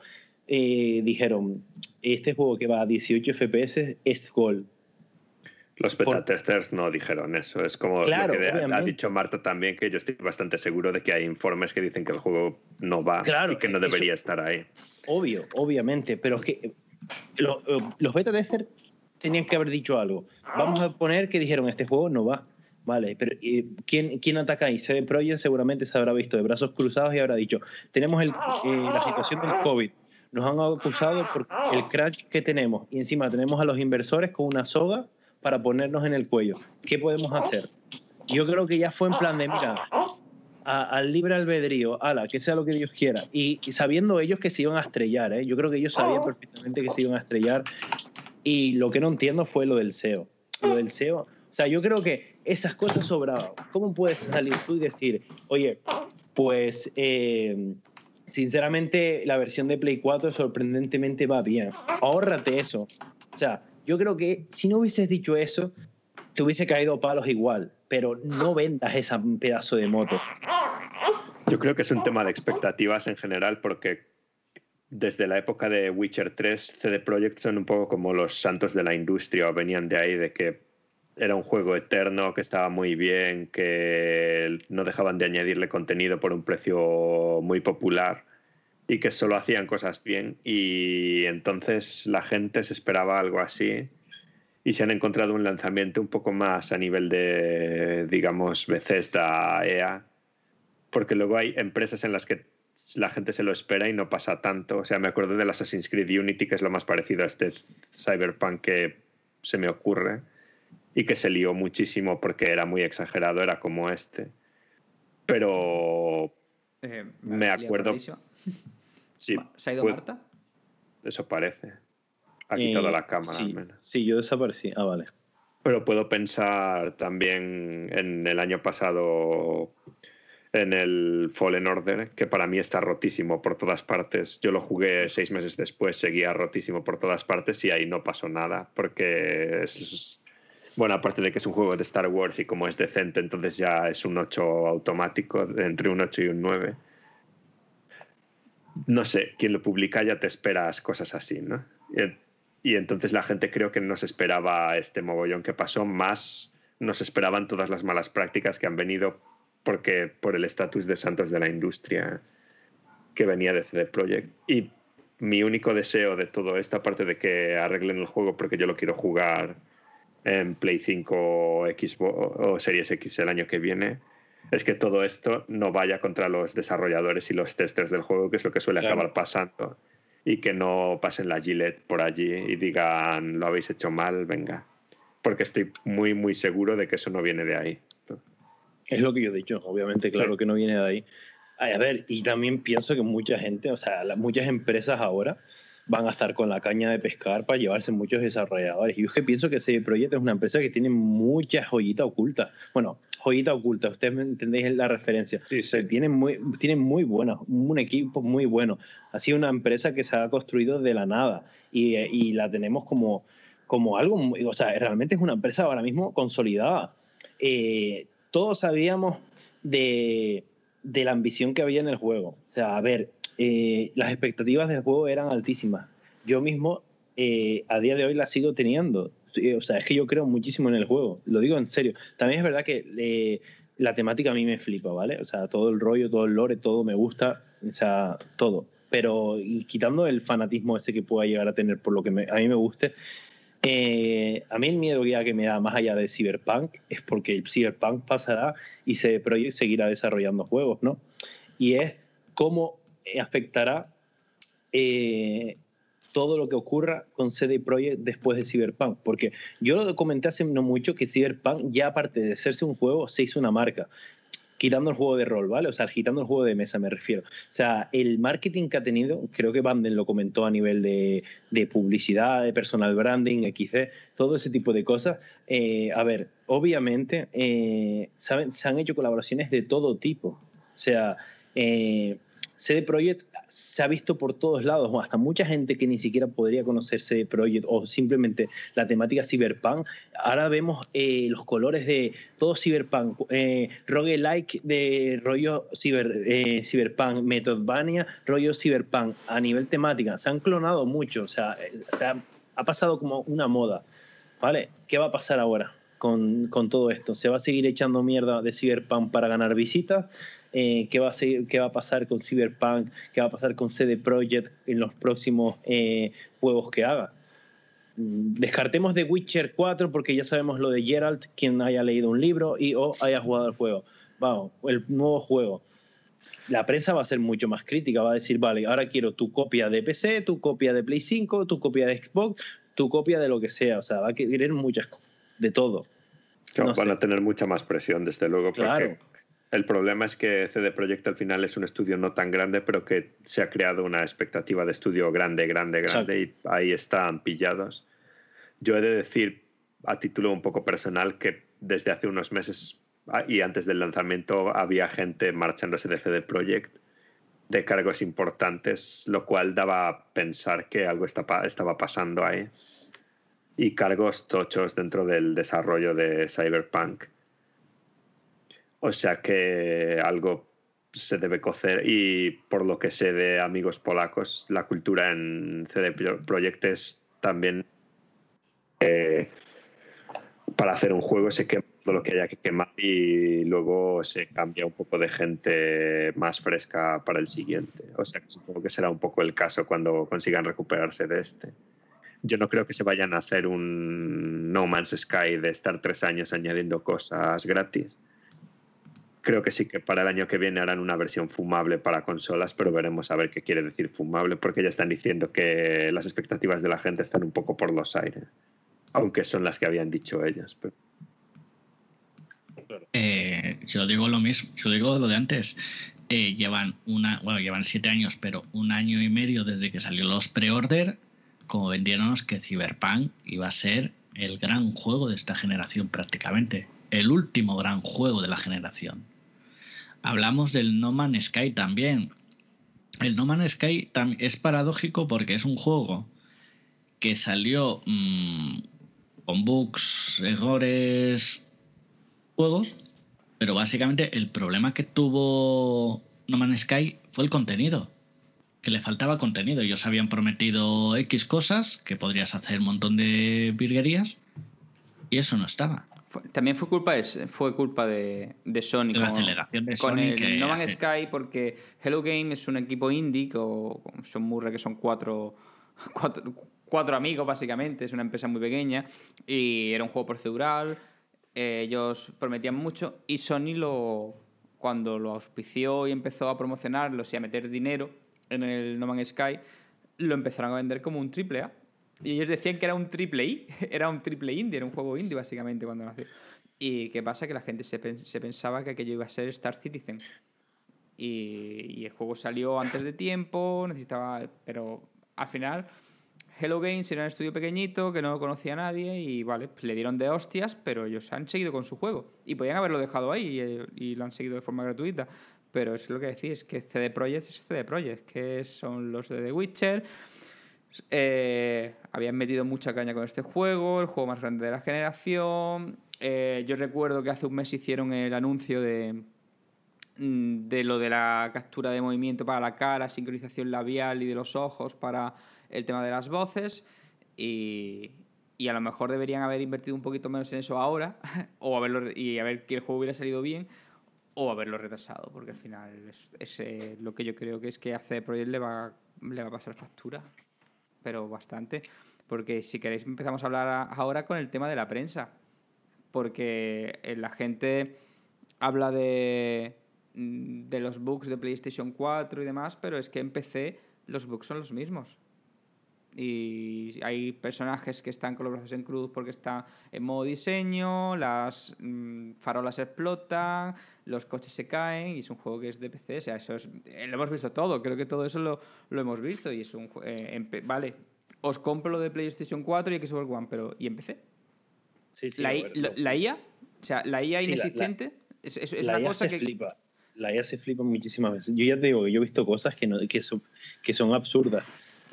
eh, dijeron, este juego que va a 18 FPS es Gold. Los beta testers no dijeron eso. Es como Claro, lo que ha dicho Marta también, que yo estoy bastante seguro de que hay informes que dicen que el juego no va Claro, y que no eso- debería estar ahí. Obvio, obviamente, pero es que eh, lo- eh, los beta testers tenían que haber dicho algo. Vamos a poner que dijeron, este juego no va. Vale, pero eh, ¿quién, ¿quién ataca ahí? CD Projekt seguramente se habrá visto de brazos cruzados y habrá dicho, tenemos el, eh, la situación del COVID, nos han acusado por el crash que tenemos y encima tenemos a los inversores con una soga para ponernos en el cuello. ¿Qué podemos hacer? Yo creo que ya fue en plan de, mira, a- al libre albedrío, ala, que sea lo que Dios quiera. Y, y sabiendo ellos que se iban a estrellar, ¿eh? yo creo que ellos sabían perfectamente que se iban a estrellar. Y lo que no entiendo fue lo del SEO. Lo del SEO. O sea, yo creo que esas cosas sobraban. ¿Cómo puedes salir tú y decir, oye, pues eh, sinceramente la versión de Play 4 sorprendentemente va bien? Ahórrate eso. O sea, yo creo que si no hubieses dicho eso, te hubiese caído palos igual. pero no vendas ese pedazo de moto. Yo creo que es un tema de expectativas en general porque desde la época de Witcher 3, CD Projekt son un poco como los santos de la industria, o venían de ahí, de que era un juego eterno, que estaba muy bien, que no dejaban de añadirle contenido por un precio muy popular y que solo hacían cosas bien. Y entonces la gente se esperaba algo así y se han encontrado un lanzamiento un poco más a nivel de, digamos, Bethesda, EA, porque luego hay empresas en las que la gente se lo espera y no pasa tanto. O sea, me acuerdo del Assassin's Creed Unity, que es lo más parecido a este Cyberpunk que se me ocurre y que se lió muchísimo porque era muy exagerado, era como este. Pero Eh, Me ¿liado acuerdo- sí, ¿Se ha ido fue- Marta? eso parece. Ha quitado Eh, la cámara sí, al menos. Sí, yo desaparecí. Ah, vale. Pero puedo pensar también en el año pasado en el Fallen Order, que para mí está rotísimo por todas partes. Yo lo jugué seis meses después, seguía rotísimo por todas partes y ahí no pasó nada, porque es... Bueno, aparte de que es un juego de Star Wars y como es decente, entonces ya es un 8 automático, entre un 8 y un 9. No sé, quien lo publica ya te esperas cosas así, ¿no? Y- y entonces la gente creo que no se esperaba este mogollón que pasó, más nos esperaban todas las malas prácticas que han venido porque por el estatus de santos de la industria que venía de CD Projekt. Y mi único deseo de todo esto, aparte de que arreglen el juego porque yo lo quiero jugar en Play 5 o, Xbox, o Series X el año que viene, es que todo esto no vaya contra los desarrolladores y los testers del juego, que es lo que suele Claro. acabar pasando y que no pasen la Gillette por allí y digan lo habéis hecho mal, venga. Porque estoy muy, muy seguro de que eso no viene de ahí. Es lo que yo he dicho, obviamente, claro Sí. que no viene de ahí. Ay, A ver, y también pienso que mucha gente, o sea, muchas empresas ahora van a estar con la caña de pescar para llevarse muchos desarrolladores. Y yo es que pienso que CD Projekt es una empresa que tiene mucha joyita oculta. Bueno, joyita oculta, ustedes me entendéis la referencia. Sí, sea, tienen muy, tienen muy buena, un equipo muy bueno. Ha sido una empresa que se ha construido de la nada y, y la tenemos como, como algo, muy- o sea, realmente es una empresa ahora mismo consolidada. Eh, todos sabíamos de, de la ambición que había en el juego. O sea, a ver, eh, las expectativas del juego eran altísimas. Yo mismo, eh, a día de hoy, las sigo teniendo. O sea, es que yo creo muchísimo en el juego. Lo digo en serio. También es verdad que eh, la temática a mí me flipa, ¿vale? O sea, todo el rollo, todo el lore, todo me gusta. O sea, todo. Pero y quitando el fanatismo ese que pueda llegar a tener por lo que me- a mí me guste, eh, a mí el miedo que me da más allá de Cyberpunk es porque el Cyberpunk pasará y se seguirá desarrollando juegos, ¿no? Y es cómo afectará eh, todo lo que ocurra con CD Projekt después de Cyberpunk. Porque yo lo comenté hace no mucho que Cyberpunk, ya aparte de hacerse un juego, se hizo una marca. Quitando el juego de rol, ¿vale? O sea, quitando el juego de mesa, me refiero. O sea, el marketing que ha tenido, creo que Banden lo comentó a nivel de, de publicidad, de personal branding, XC, todo ese tipo de cosas. Eh, a ver, obviamente, eh, ¿saben? se han hecho colaboraciones de todo tipo. O sea, eh, CD Projekt se ha visto por todos lados, o hasta mucha gente que ni siquiera podría conocer CD Projekt o simplemente la temática cyberpunk. Ahora vemos eh, los colores de todo cyberpunk, eh, roguelike de rollo ciber, eh, cyberpunk, Metroidvania, rollo cyberpunk a nivel temática. Se han clonado mucho, o sea, eh, o sea, ha pasado como una moda. ¿Vale? ¿Qué va a pasar ahora con, con todo esto? ¿Se va a seguir echando mierda de Cyberpunk para ganar visitas? Eh, ¿qué, va a seguir- ¿Qué va a pasar con Cyberpunk? ¿Qué va a pasar con CD Projekt en los próximos eh, juegos que haga? Mm, Descartemos The Witcher 4 porque ya sabemos lo de Geralt, quien haya leído un libro y o haya jugado el juego. Vamos, el nuevo juego. La prensa va a ser mucho más crítica, va a decir, vale, ahora quiero tu copia de PC, tu copia de Play 5, tu copia de Xbox, tu copia de lo que sea. O sea, va a querer muchas de todo. No van sé. a tener mucha más presión, desde luego. porque Claro. El problema es que CD Projekt al final es un estudio no tan grande, pero que se ha creado una expectativa de estudio grande, grande, grande, y ahí están pillados. Yo he de decir, a título un poco personal, que desde hace unos meses ah, y antes del lanzamiento había gente marchándose de CD Projekt de cargos importantes, lo cual daba a pensar que algo estaba pasando ahí. Y cargos tochos dentro del desarrollo de Cyberpunk. O sea que algo se debe cocer y por lo que sé de amigos polacos, la cultura en CD Projekt es también eh, para hacer un juego se quema todo lo que haya que quemar y luego se cambia un poco de gente más fresca para el siguiente. O sea que supongo que será un poco el caso cuando consigan recuperarse de este. Yo no creo que se vayan a hacer un No Man's Sky de estar tres años añadiendo cosas gratis Creo que sí que para el año que viene harán una versión fumable para consolas, pero veremos a ver qué quiere decir fumable, porque ya están diciendo que las expectativas de la gente están un poco por los aires, aunque son las que habían dicho ellos. Eh, yo digo lo mismo, yo digo lo de antes. Eh, llevan una, bueno, llevan siete años, pero un año y medio desde que salió los pre-order, como vendieron que Cyberpunk iba a ser el gran juego de esta generación prácticamente, el último gran juego de la generación. Hablamos del No Man's Sky también. El No Man's Sky es paradójico porque es un juego que salió mm, con bugs, errores, juegos, pero básicamente el problema que tuvo No Man's Sky fue el contenido, que le faltaba contenido. Ellos habían prometido X cosas, que podrías hacer un montón de virguerías, y eso no estaba. También fue culpa de, fue culpa de, de Sony. la aceleración de con el No Man's Sky, porque Hello Game es un equipo indie, o son Murray, que son cuatro, cuatro, amigos básicamente, es una empresa muy pequeña, y era un juego procedural, eh, ellos prometían mucho, y Sony lo cuando lo auspició y empezó a promocionarlo y a meter dinero en el No Man's Sky, lo empezaron a vender como un triple A y ellos decían que era un triple I, era un triple indie, era un juego indie básicamente cuando nació. Y qué pasa que la gente se, pensaba que aquello iba a ser Star Citizen. Y, el juego salió antes de tiempo, necesitaba. Pero al final, Hello Games era un estudio pequeñito que no lo conocía nadie y vale, le dieron de hostias, pero ellos han seguido con su juego. Y podían haberlo dejado ahí y, y lo han seguido de forma gratuita. Pero es lo que decís, que CD Projekt es CD Projekt, que son los de The Witcher eh, habían metido mucha caña con este juego, el juego más grande de la generación. Eh, yo recuerdo que hace un mes hicieron el anuncio de, mm, de lo de la captura de movimiento para la cara, sincronización labial y de los ojos para el tema de las voces. Y, y a lo mejor deberían haber invertido un poquito menos en eso ahora o haberlo, y a ver que el juego hubiera salido bien o haberlo retrasado, porque al final es, eh, lo que yo creo que es que hace Project le va, le va a pasar factura pero bastante. Porque si queréis empezamos a hablar ahora con el tema de la prensa. Porque eh, la gente habla de, mm, de los bugs de PlayStation 4 y demás, pero es que en PC los bugs son los mismos. Y hay personajes que están con los brazos en cruz porque está en modo diseño, las mm, farolas explotan, los coches se caen y es un juego que es de PC. O sea, eso es, eh, lo hemos visto todo, creo que todo eso lo, lo hemos visto y es un eh, Vale, os compro lo de PlayStation 4 y Xbox One, pero ¿y en PC? Sí, sí, la, la, IA, o sea, la IA inexistente, es, es, una cosa que... Flipa. La IA se flipa muchísimas veces. Yo ya te digo yo he visto cosas que, no, que, son, que son absurdas.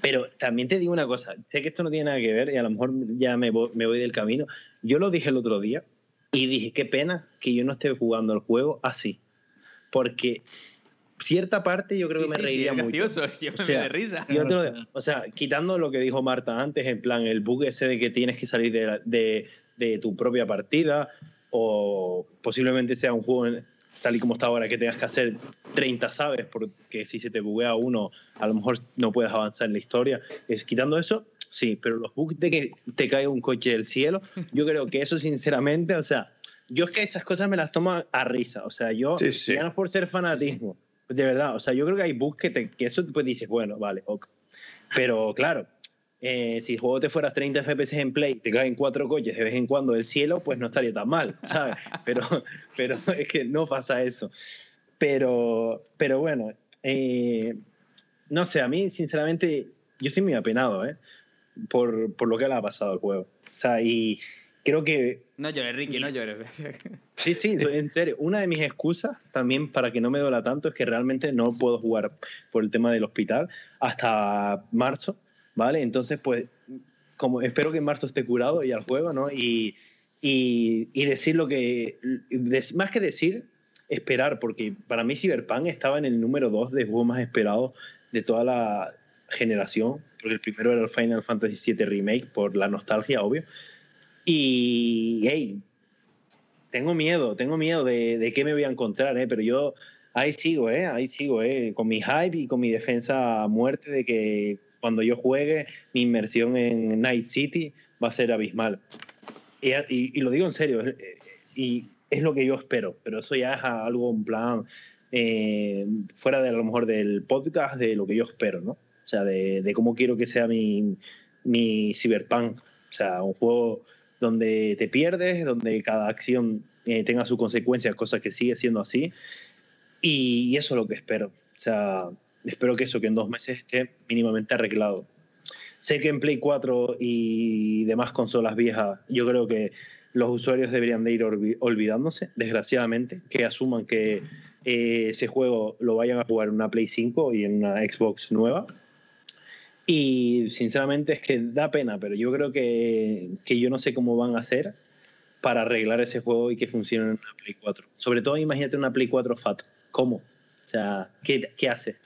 Pero también te digo una cosa, sé que esto no tiene nada que ver y a lo mejor ya me voy, me voy del camino. Yo lo dije el otro día y dije, qué pena que yo no esté jugando el juego así. Porque cierta parte yo creo que me reiría mucho. Gracioso, yo me de risa. o sea, quitando lo que dijo Marta antes, en plan, el bug ese de que tienes que salir de, de, de tu propia partida o posiblemente sea un juego tal y como está ahora, que tengas que hacer 30 sabes, porque si se te buguea uno, a lo mejor no puedes avanzar en la historia. Es, quitando eso, sí, pero los bugs de que te cae un coche del cielo, yo creo que eso sinceramente, o sea, yo es que esas cosas me las tomo a risa, o sea, yo, sí, no es por ser fanatismo, de verdad, o sea, yo creo que hay bugs que, te, que eso pues dices, bueno, vale, ok. Pero claro, eh, si el juego te fuera 30 FPS en play, te caen cuatro coches de vez en cuando del cielo, pues no estaría tan mal, ¿sabes? Pero, pero es que no pasa eso. Pero, pero bueno, eh, no sé, a mí sinceramente yo estoy muy apenado, ¿eh? Por, por lo que le ha pasado al juego. O sea, y creo que... No llores, Ricky, no llores. sí, sí, en serio. Una de mis excusas también para que no me duela tanto es que realmente no puedo jugar por el tema del hospital hasta marzo ¿vale? Entonces, pues, como espero que en marzo esté curado y al juego, ¿no? Y, y, decir lo que, más que decir, esperar, porque para mí Cyberpunk estaba en el número 2 de juegos más esperados de toda la generación, porque el primero era el Final Fantasy VII Remake, por la nostalgia, obvio. Y, hey, tengo miedo, tengo miedo de, de qué me voy a encontrar, ¿eh? pero yo ahí sigo, ¿eh? ahí sigo, ¿eh? con mi hype y con mi defensa a muerte de que cuando yo juegue, mi inmersión en Night City va a ser abismal. Y, y- y lo digo en serio, y es lo que yo espero, pero eso ya es algo en plan eh, fuera de a lo mejor del podcast, de lo que yo espero, ¿no? O sea, de, de cómo quiero que sea mi, mi Cyberpunk. O sea, un juego donde te pierdes, donde cada acción eh, tenga sus consecuencias, cosa que sigue siendo así. Y, y eso es lo que espero. O sea, espero que eso, que en dos meses esté mínimamente arreglado. Sé que en Play 4 y demás consolas viejas, yo creo que los usuarios deberían de ir olvi- olvidándose, desgraciadamente, que asuman que eh, ese juego lo vayan a jugar en una Play 5 y en una Xbox nueva. Y sinceramente es que da pena, pero yo creo que, que yo no sé cómo van a hacer para arreglar ese juego y que funcione en una Play 4. Sobre todo imagínate una Play 4 FAT. ¿Cómo? O sea, ¿qué, qué hace?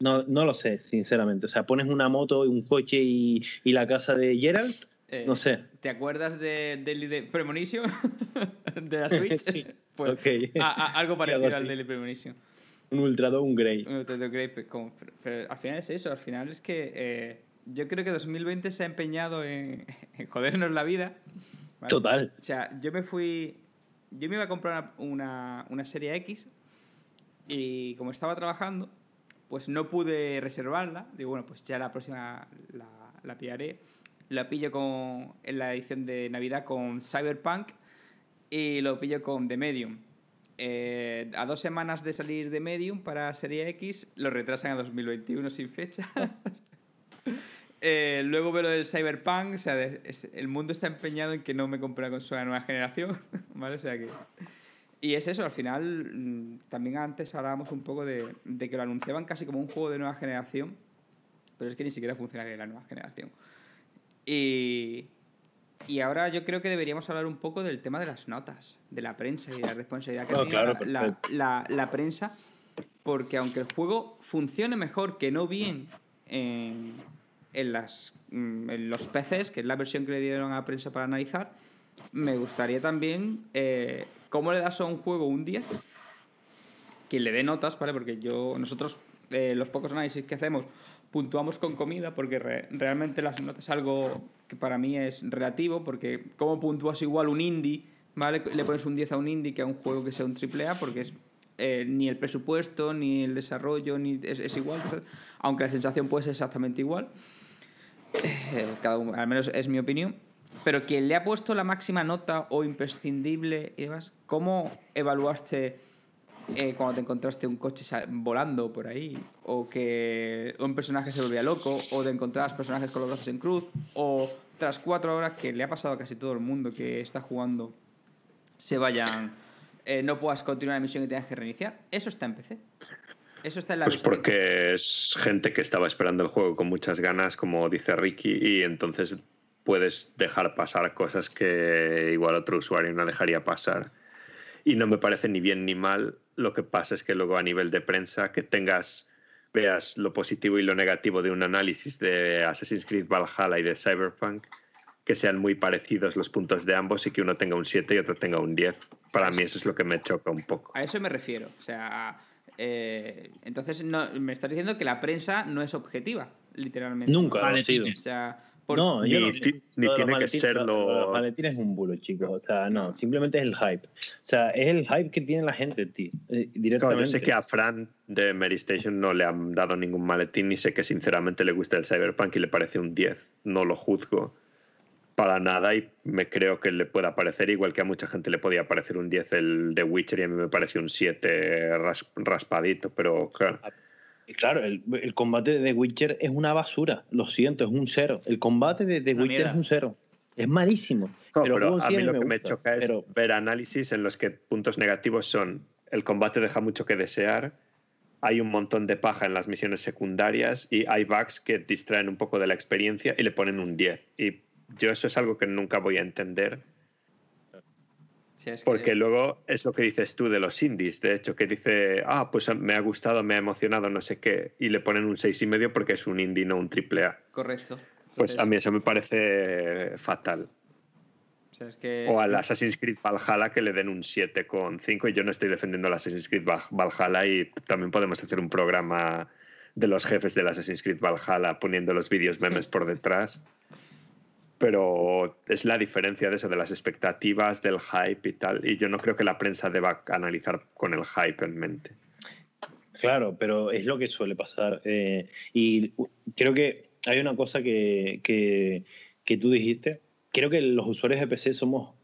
No, no lo sé, sinceramente. O sea, pones una moto, un coche y, y la casa de Gerald. Eh, No sé. ¿Te acuerdas de Daily de Premonition? de la Switch. Sí, Pues, ok. a- a- algo parecido al. Daily Premonition. Un Ultra un Grey. Te doy great, pero, pero- pero al final es eso, al final es que eh, yo creo que 2020 se ha empeñado en, en jodernos la vida. ¿vale? Total. O sea, yo me fui. Yo me iba a comprar una, una, una serie X y como estaba trabajando, pues no pude reservarla. Digo, bueno, pues ya la próxima la, la pillaré. La pillo con, en la edición de Navidad con Cyberpunk y lo pillo con The Medium. Eh, a dos semanas de salir de Medium para Serie X, lo retrasan a 2021 sin fecha. Eh, luego veo del Cyberpunk, o sea, el mundo está empeñado en que no me compre una consola nueva generación, ¿vale? O sea que... Y es eso, al final, mm, también antes hablábamos un poco de, de que lo anunciaban casi como un juego de nueva generación, pero es que ni siquiera funciona de la nueva generación. Y, y ahora yo creo que deberíamos hablar un poco del tema de las notas, de la prensa y la responsabilidad que Oh, tiene claro, la- la, la- la prensa, porque aunque el juego funcione mejor que no bien en, en, las, mm, en los PCs, que es la versión que le dieron a la prensa para analizar, me gustaría también eh, cómo le das a un juego un 10, que le dé notas, ¿vale? Porque yo, nosotros, eh, los pocos análisis que hacemos, puntuamos con comida, porque re- realmente las notas es algo que para mí es relativo, porque cómo puntúas igual un indie, ¿vale? Le pones un 10 a un indie que a un juego que sea un triple A, porque es eh, ni el presupuesto, ni el desarrollo, ni es, igual, aunque la sensación puede ser exactamente igual. Eh, al menos es mi opinión. Pero quien le ha puesto la máxima nota o imprescindible y demás, ¿cómo evaluaste eh, cuando te encontraste un coche volando por ahí? O que un personaje se volvía loco, o te encontrabas personajes con los brazos en cruz, o tras cuatro horas que le ha pasado a casi todo el mundo que está jugando, se vayan, eh, no puedas continuar la misión y tengas que reiniciar. Eso está en PC. Eso está en la Pues porque es gente que estaba esperando el juego con muchas ganas, como dice Ricky, y entonces puedes dejar pasar cosas que igual otro usuario no dejaría pasar. Y no me parece ni bien ni mal. Lo que pasa es que luego a nivel de prensa, que tengas, veas lo positivo y lo negativo de un análisis de Assassin's Creed Valhalla y de Cyberpunk, que sean muy parecidos los puntos de ambos y que uno tenga un 7 y otro tenga un 10. Para mí eso es lo que me choca un poco. A eso me refiero. O sea, eh, entonces no, me estás diciendo que la prensa no es objetiva, literalmente. Nunca lo ha sido. O sea, No, yo Ni no- ti- ni tiene que maletines- ser lo- lo- lo de los maletines es un bulo, chicos. O sea, no, simplemente es el hype. O sea, es el hype que tiene la gente, tío. eh, Claro, directamente. yo sé que a Fran de Mary Station no le han dado ningún maletín y sé que sinceramente le gusta el Cyberpunk y le parece un 10. No lo juzgo para nada y me creo que le pueda parecer igual que a mucha gente le podía parecer un 10 el de Witcher y a mí me parece un 7 ras- raspadito, pero claro. Claro, el, el combate de The Witcher es una basura. Lo siento, es un cero. El combate de The Una Witcher mierda. es un cero. Es malísimo. No, Pero a mí lo que me choca es pero- ver análisis en los que puntos negativos son el combate deja mucho que desear, hay un montón de paja en las misiones secundarias y hay bugs que distraen un poco de la experiencia y le ponen un 10. Y yo eso es algo que nunca voy a entender. Sí, es que- Porque luego es lo que dices tú de los indies, de hecho, que dice, ah, pues me ha gustado, me ha emocionado, no sé qué, y le ponen un seis y medio porque es un indie, no un triple A. Correcto. Pues a mí eso me parece fatal. o sea, es que- O al Assassin's Creed Valhalla que le den un 7,5 y yo no estoy defendiendo el Assassin's Creed Val- Valhalla y también podemos hacer un programa de los jefes del Assassin's Creed Valhalla poniendo los vídeos memes por detrás. Pero es la diferencia de eso, de las expectativas, del hype y tal. Y yo no creo que la prensa deba analizar con el hype en mente. Claro, pero es lo que suele pasar. eh, y creo que hay una cosa que, que, tú dijiste. Creo que los usuarios de PC somos,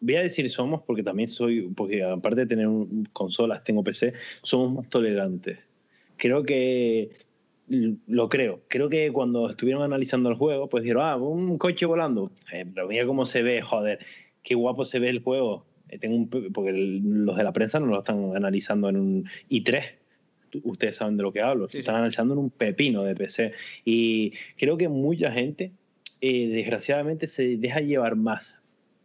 voy a decir somos porque también soy, porque aparte de tener consolas, tengo PC, somos más tolerantes. Creo que, lo creo, creo que cuando estuvieron analizando el juego, pues dijeron, ah, un coche volando. Eh, pero mira cómo se ve, joder, qué guapo se ve el juego. Eh, tengo un porque el- los de la prensa no lo están analizando en un i3 tú- ustedes saben de lo que hablo, Sí, sí. están analizando en un pepino de PC. Y creo que mucha gente, eh, desgraciadamente, se deja llevar más,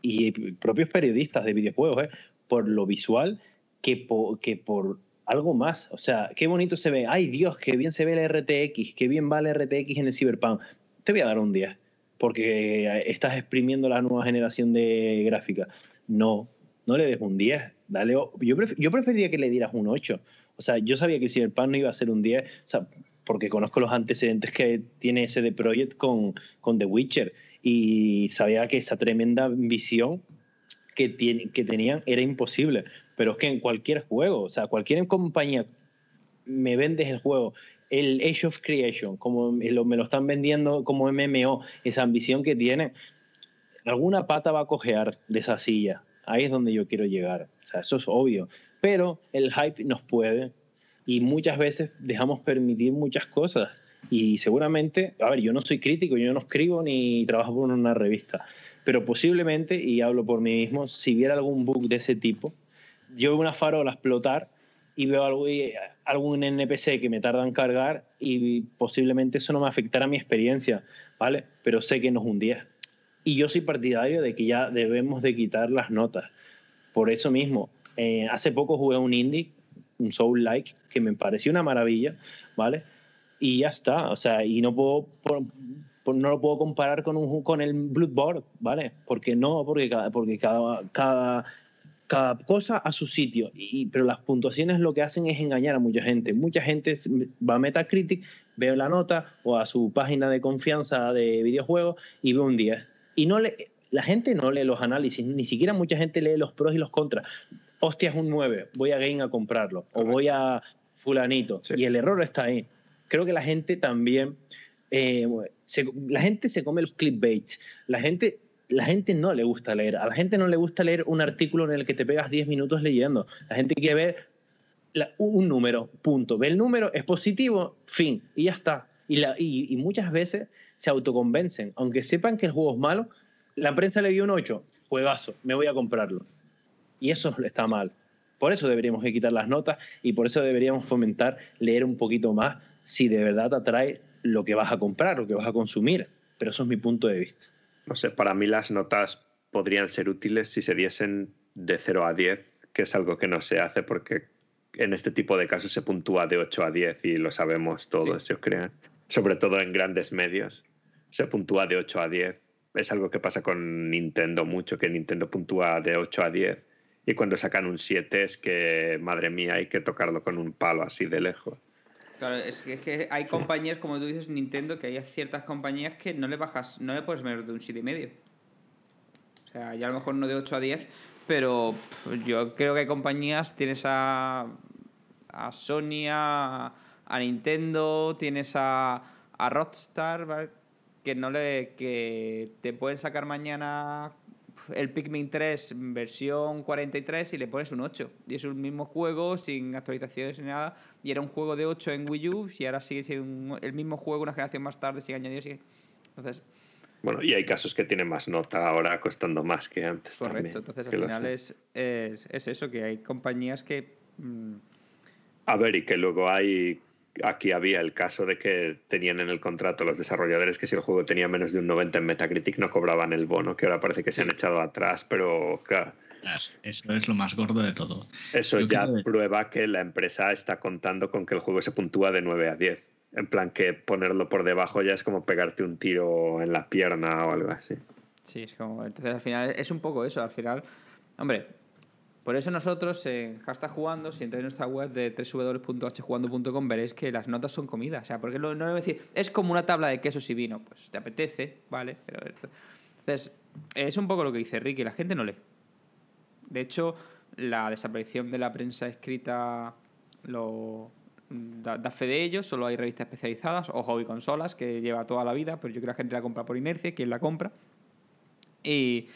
y propios periodistas de videojuegos, eh, por lo visual que por, que por algo más. O sea, qué bonito se ve. Ay, Dios, qué bien se ve el RTX, qué bien va el RTX en el Cyberpunk. Te voy a dar un 10, porque eh, estás exprimiendo la nueva generación de gráfica. No, no le des un 10. Dale, yo, pref- yo preferiría que le dieras un 8. O sea, yo sabía que Cyberpunk no iba a ser un 10, o sea, porque conozco los antecedentes que tiene de Projekt con, con The Witcher y sabía que esa tremenda visión que, tiene, que tenían era imposible. Pero es que en cualquier juego, o sea, cualquier compañía me vendes el juego, el Age of Creation, como me lo, me lo están vendiendo como MMO, esa ambición que tiene, alguna pata va a cojear de esa silla. Ahí es donde yo quiero llegar. O sea, eso es obvio. Pero el hype nos puede y muchas veces dejamos permitir muchas cosas. Y seguramente, a ver, yo no soy crítico, yo no escribo ni trabajo por una revista, pero posiblemente, y hablo por mí mismo, si viera algún bug de ese tipo, yo veo una farola explotar y veo y- algún NPC que me tarda en cargar y posiblemente eso no me afectará mi experiencia, ¿vale? Pero sé que no es un 10. Y yo soy partidario de que ya debemos de quitar las notas. Por eso mismo, eh, hace poco jugué un indie, un Soul Like, que me pareció una maravilla, ¿vale? Y ya está, o sea, y no puedo, por- no lo puedo comparar con, un, con el Bloodborne, ¿vale? Porque no, porque cada, porque cada, cada, cada cosa a su sitio. Y, pero las puntuaciones lo que hacen es engañar a mucha gente. Mucha gente va a Metacritic, ve la nota o a su página de confianza de videojuegos y ve un 10. Y no le, la gente no lee los análisis, ni siquiera mucha gente lee los pros y los contras. Hostia, es un 9, voy a Game a comprarlo. O Correcto. voy a fulanito. Sí. Y el error está ahí. Creo que la gente también... eh, se- la gente se come los clickbaits. La gente la gente no le gusta leer. A la gente no le gusta leer un artículo en el que te pegas 10 minutos leyendo. La gente quiere ver un número, punto. Ve el número, es positivo, fin, y ya está. Y, muchas veces se autoconvencen. Aunque sepan que el juego es malo, la prensa le dio un 8, juegazo, me voy a comprarlo. Y eso está mal. Por eso deberíamos de quitar las notas y por eso deberíamos fomentar leer un poquito más si de verdad atrae lo que vas a comprar, lo que vas a consumir. Pero eso es mi punto de vista. No sé, para mí las notas podrían ser útiles si se diesen de 0 a 10, que es algo que no se hace porque en este tipo de casos se puntúa de 8 a 10 y lo sabemos todos, yo creo. Sobre todo en grandes medios. Se puntúa de 8 a 10. Es algo que pasa con Nintendo mucho, que Nintendo puntúa de 8 a 10. Y cuando sacan un 7 es que, madre mía, hay que tocarlo con un palo así de lejos. Claro, es que, es que hay compañías, como tú dices, Nintendo, que hay ciertas compañías que no le bajas, no le puedes menos de un 7,5. O sea, ya a lo mejor no de 8 a 10, pero yo creo que hay compañías, tienes a, a Sony, a, a Nintendo, tienes a, a Rockstar, ¿vale? que no le que te pueden sacar mañana el Pikmin 3 versión 43 y le pones un 8. Y es un mismo juego, sin actualizaciones ni nada. Y era un juego de 8 en Wii U y ahora sigue siendo el mismo juego una generación más tarde. Sigue... Entonces, Bueno, y hay casos que tienen más nota ahora, costando más que antes. correcto. también, Entonces, al final sé. es, es, es eso, que hay compañías que... mm, A ver, y que luego hay. Aquí había el caso de que tenían en el contrato los desarrolladores que si el juego tenía menos de un 90 en Metacritic no cobraban el bono, que ahora parece que se han echado atrás, pero claro, Eso es lo más gordo de todo. Eso Yo ya prueba que la empresa está contando con que el juego se puntúa de 9 a 10. En plan que ponerlo por debajo ya es como pegarte un tiro en la pierna o algo así. Sí, es como. Entonces al final es un poco eso. Al final, hombre, por eso nosotros en Hashtag Jugando, si entráis en nuestra web de www.hjugando.com, veréis que las notas son comidas. O sea, porque no, no voy a decir, es como una tabla de quesos y vino. Pues te apetece, ¿vale? Pero, entonces, es un poco lo que dice Ricky, la gente no lee. De hecho, la desaparición de la prensa escrita lo da, da fe de ello. Solo hay revistas especializadas o hobby consolas que lleva toda la vida, pero yo creo que la gente la compra por inercia, quien la compra. Y,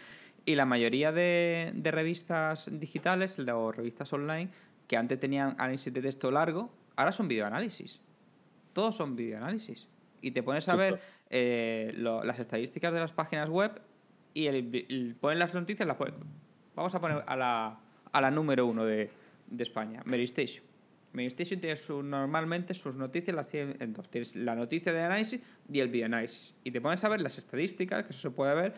y la mayoría de, de revistas digitales o revistas online que antes tenían análisis de texto largo, ahora son videoanálisis. Todos son videoanálisis. Y te pones a ver eh, lo- las estadísticas de las páginas web y el, el- ponen las noticias, las ponen. Vamos a poner a la, a la número uno de, de España, Mary Station. Mary Station tiene su- normalmente sus noticias las tiene en dos. Tienes la noticia de análisis y el videoanálisis. Y te pones a ver las estadísticas, que eso se puede ver,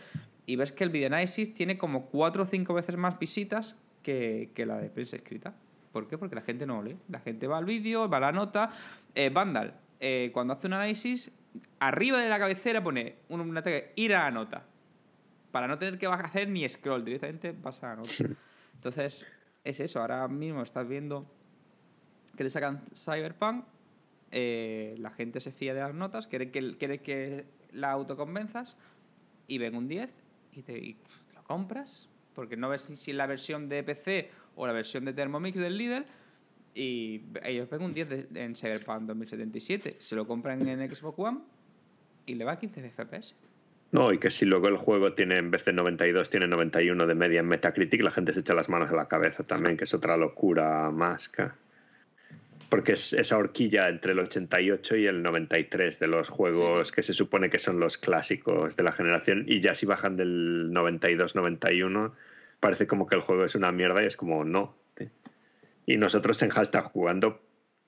y ves que el videoanálisis tiene como cuatro o cinco veces más visitas que, que la de prensa escrita. ¿Por qué? Porque la gente no lee. La gente va al vídeo, va a la nota. Eh, Vandal, eh, cuando hace un análisis, arriba de la cabecera pone un- una tag, ir a la nota. Para no tener que hacer ni scroll, directamente vas a la nota. Entonces, es eso. Ahora mismo estás viendo que le sacan Cyberpunk, eh, la gente se fía de las notas, quiere que, quiere que la autoconvenzas y ven un 10 y te lo compras, porque no ves si, si la versión de PC o la versión de Thermomix del Lidl y ellos ven un 10 de- en Cyberpunk 2077, se lo compran en Xbox One y le va a 15 FPS. No, y que si luego el juego tiene, en vez de 92, tiene 91 de media en Metacritic, la gente se echa las manos a la cabeza también, que es otra locura más. que- Porque es esa horquilla entre el 88 y el 93 de los juegos que se supone que son los clásicos de la generación, y ya si bajan del 92-91, parece como que el juego es una mierda y es como no. Y nosotros en hashtag jugando,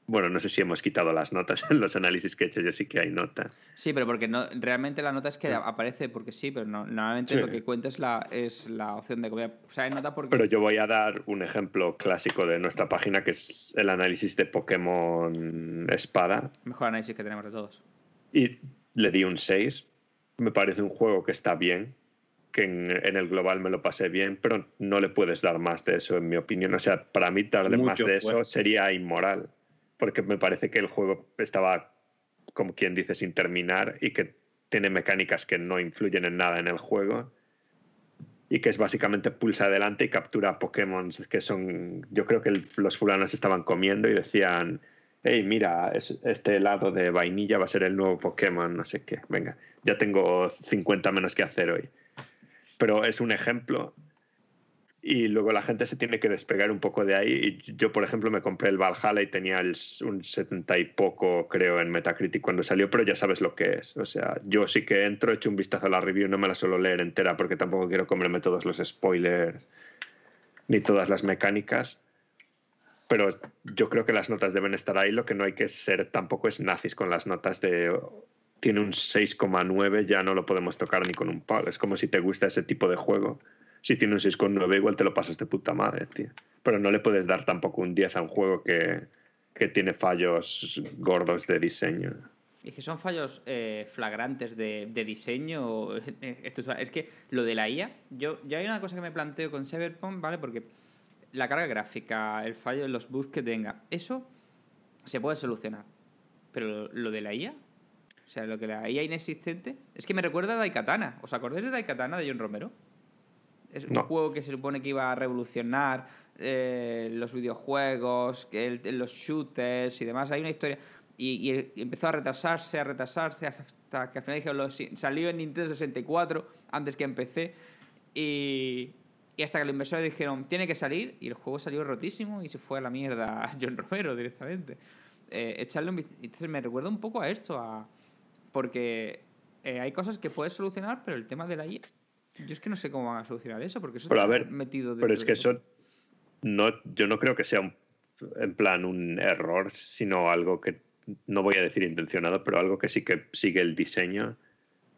bueno, no sé si hemos quitado las notas en los análisis que he hecho, yo sí que hay nota. Sí, pero porque no, realmente la nota es que aparece porque sí, pero no, normalmente Sí. lo que cuenta es la, es la opción de comer. O sea, hay nota porque... Pero yo voy a dar un ejemplo clásico de nuestra página, que es el análisis de Pokémon Espada. Mejor análisis que tenemos de todos. Y le di un 6. Me parece un juego que está bien, que en, en el global me lo pasé bien, pero no le puedes dar más de eso, en mi opinión. O sea, para mí darle más Mucho de eso fue. sería inmoral, porque me parece que el juego estaba, como quien dice, sin terminar y que tiene mecánicas que no influyen en nada en el juego y que es básicamente pulsa adelante y captura Pokémon que son, yo creo que los fulanos estaban comiendo y decían, hey, mira, es- este helado de vainilla va a ser el nuevo Pokémon, no sé qué, venga, ya tengo 50 menos que hacer hoy. Pero es un ejemplo y luego la gente se tiene que despegar un poco de ahí. Yo, por ejemplo, me compré el Valhalla y tenía un 70 y poco, creo, en Metacritic cuando salió, pero ya sabes lo que es. O sea, yo sí que entro, echo un vistazo a la review, no me la suelo leer entera porque tampoco quiero comerme todos los spoilers ni todas las mecánicas. Pero yo creo que las notas deben estar ahí. Lo que no hay que ser tampoco es nazis con las notas de tiene un 6,9, ya no lo podemos tocar ni con un palo. Es como si te gusta ese tipo de juego. Si tiene un 6,9, igual te lo pasas de puta madre, tío. Pero no le puedes dar tampoco un 10 a un juego que, que tiene fallos gordos de diseño. Y que son fallos eh, flagrantes de, de diseño eh. Es que lo de la IA, yo, yo hay una cosa que me planteo con Cyberpunk, ¿vale? Porque la carga gráfica, el fallo los bugs que tenga, eso se puede solucionar. Pero lo de la IA, o sea, lo que la IA inexistente, es que me recuerda a Daikatana. ¿Os acordáis de Daikatana de John Romero? Es un No. juego que se supone que iba a revolucionar eh, los videojuegos, el- los shooters y demás. Hay una historia. Y, y- empezó a retrasarse, a retrasarse, hasta que al final dijeron, salió en Nintendo 64 antes que en PC. Y, y hasta que los inversores dijeron, tiene que salir, y el juego salió rotísimo y se fue a la mierda a John Romero directamente. Eh, echarle un Entonces me recuerda un poco a esto, a porque eh, hay cosas que puedes solucionar, pero el tema de la IA, yo es que no sé cómo van a solucionar eso, porque eso Pero a está ver, metido Pero es que eso no, yo no creo que sea un, en plan un error, sino algo que no voy a decir intencionado, pero algo que sí que sigue el diseño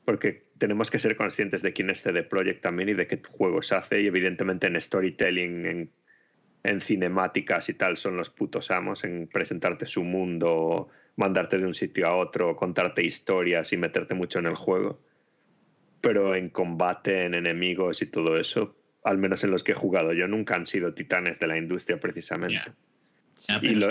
porque tenemos que ser conscientes de quién es CD Projekt también y de qué juegos hace y evidentemente en storytelling, en, en cinemáticas y tal son los putos amos, en presentarte su mundo, mandarte de un sitio a otro, contarte historias y meterte mucho en el juego. Pero en combate, en enemigos y todo eso, al menos en los que he jugado yo, nunca han sido titanes de la industria precisamente. Y lo-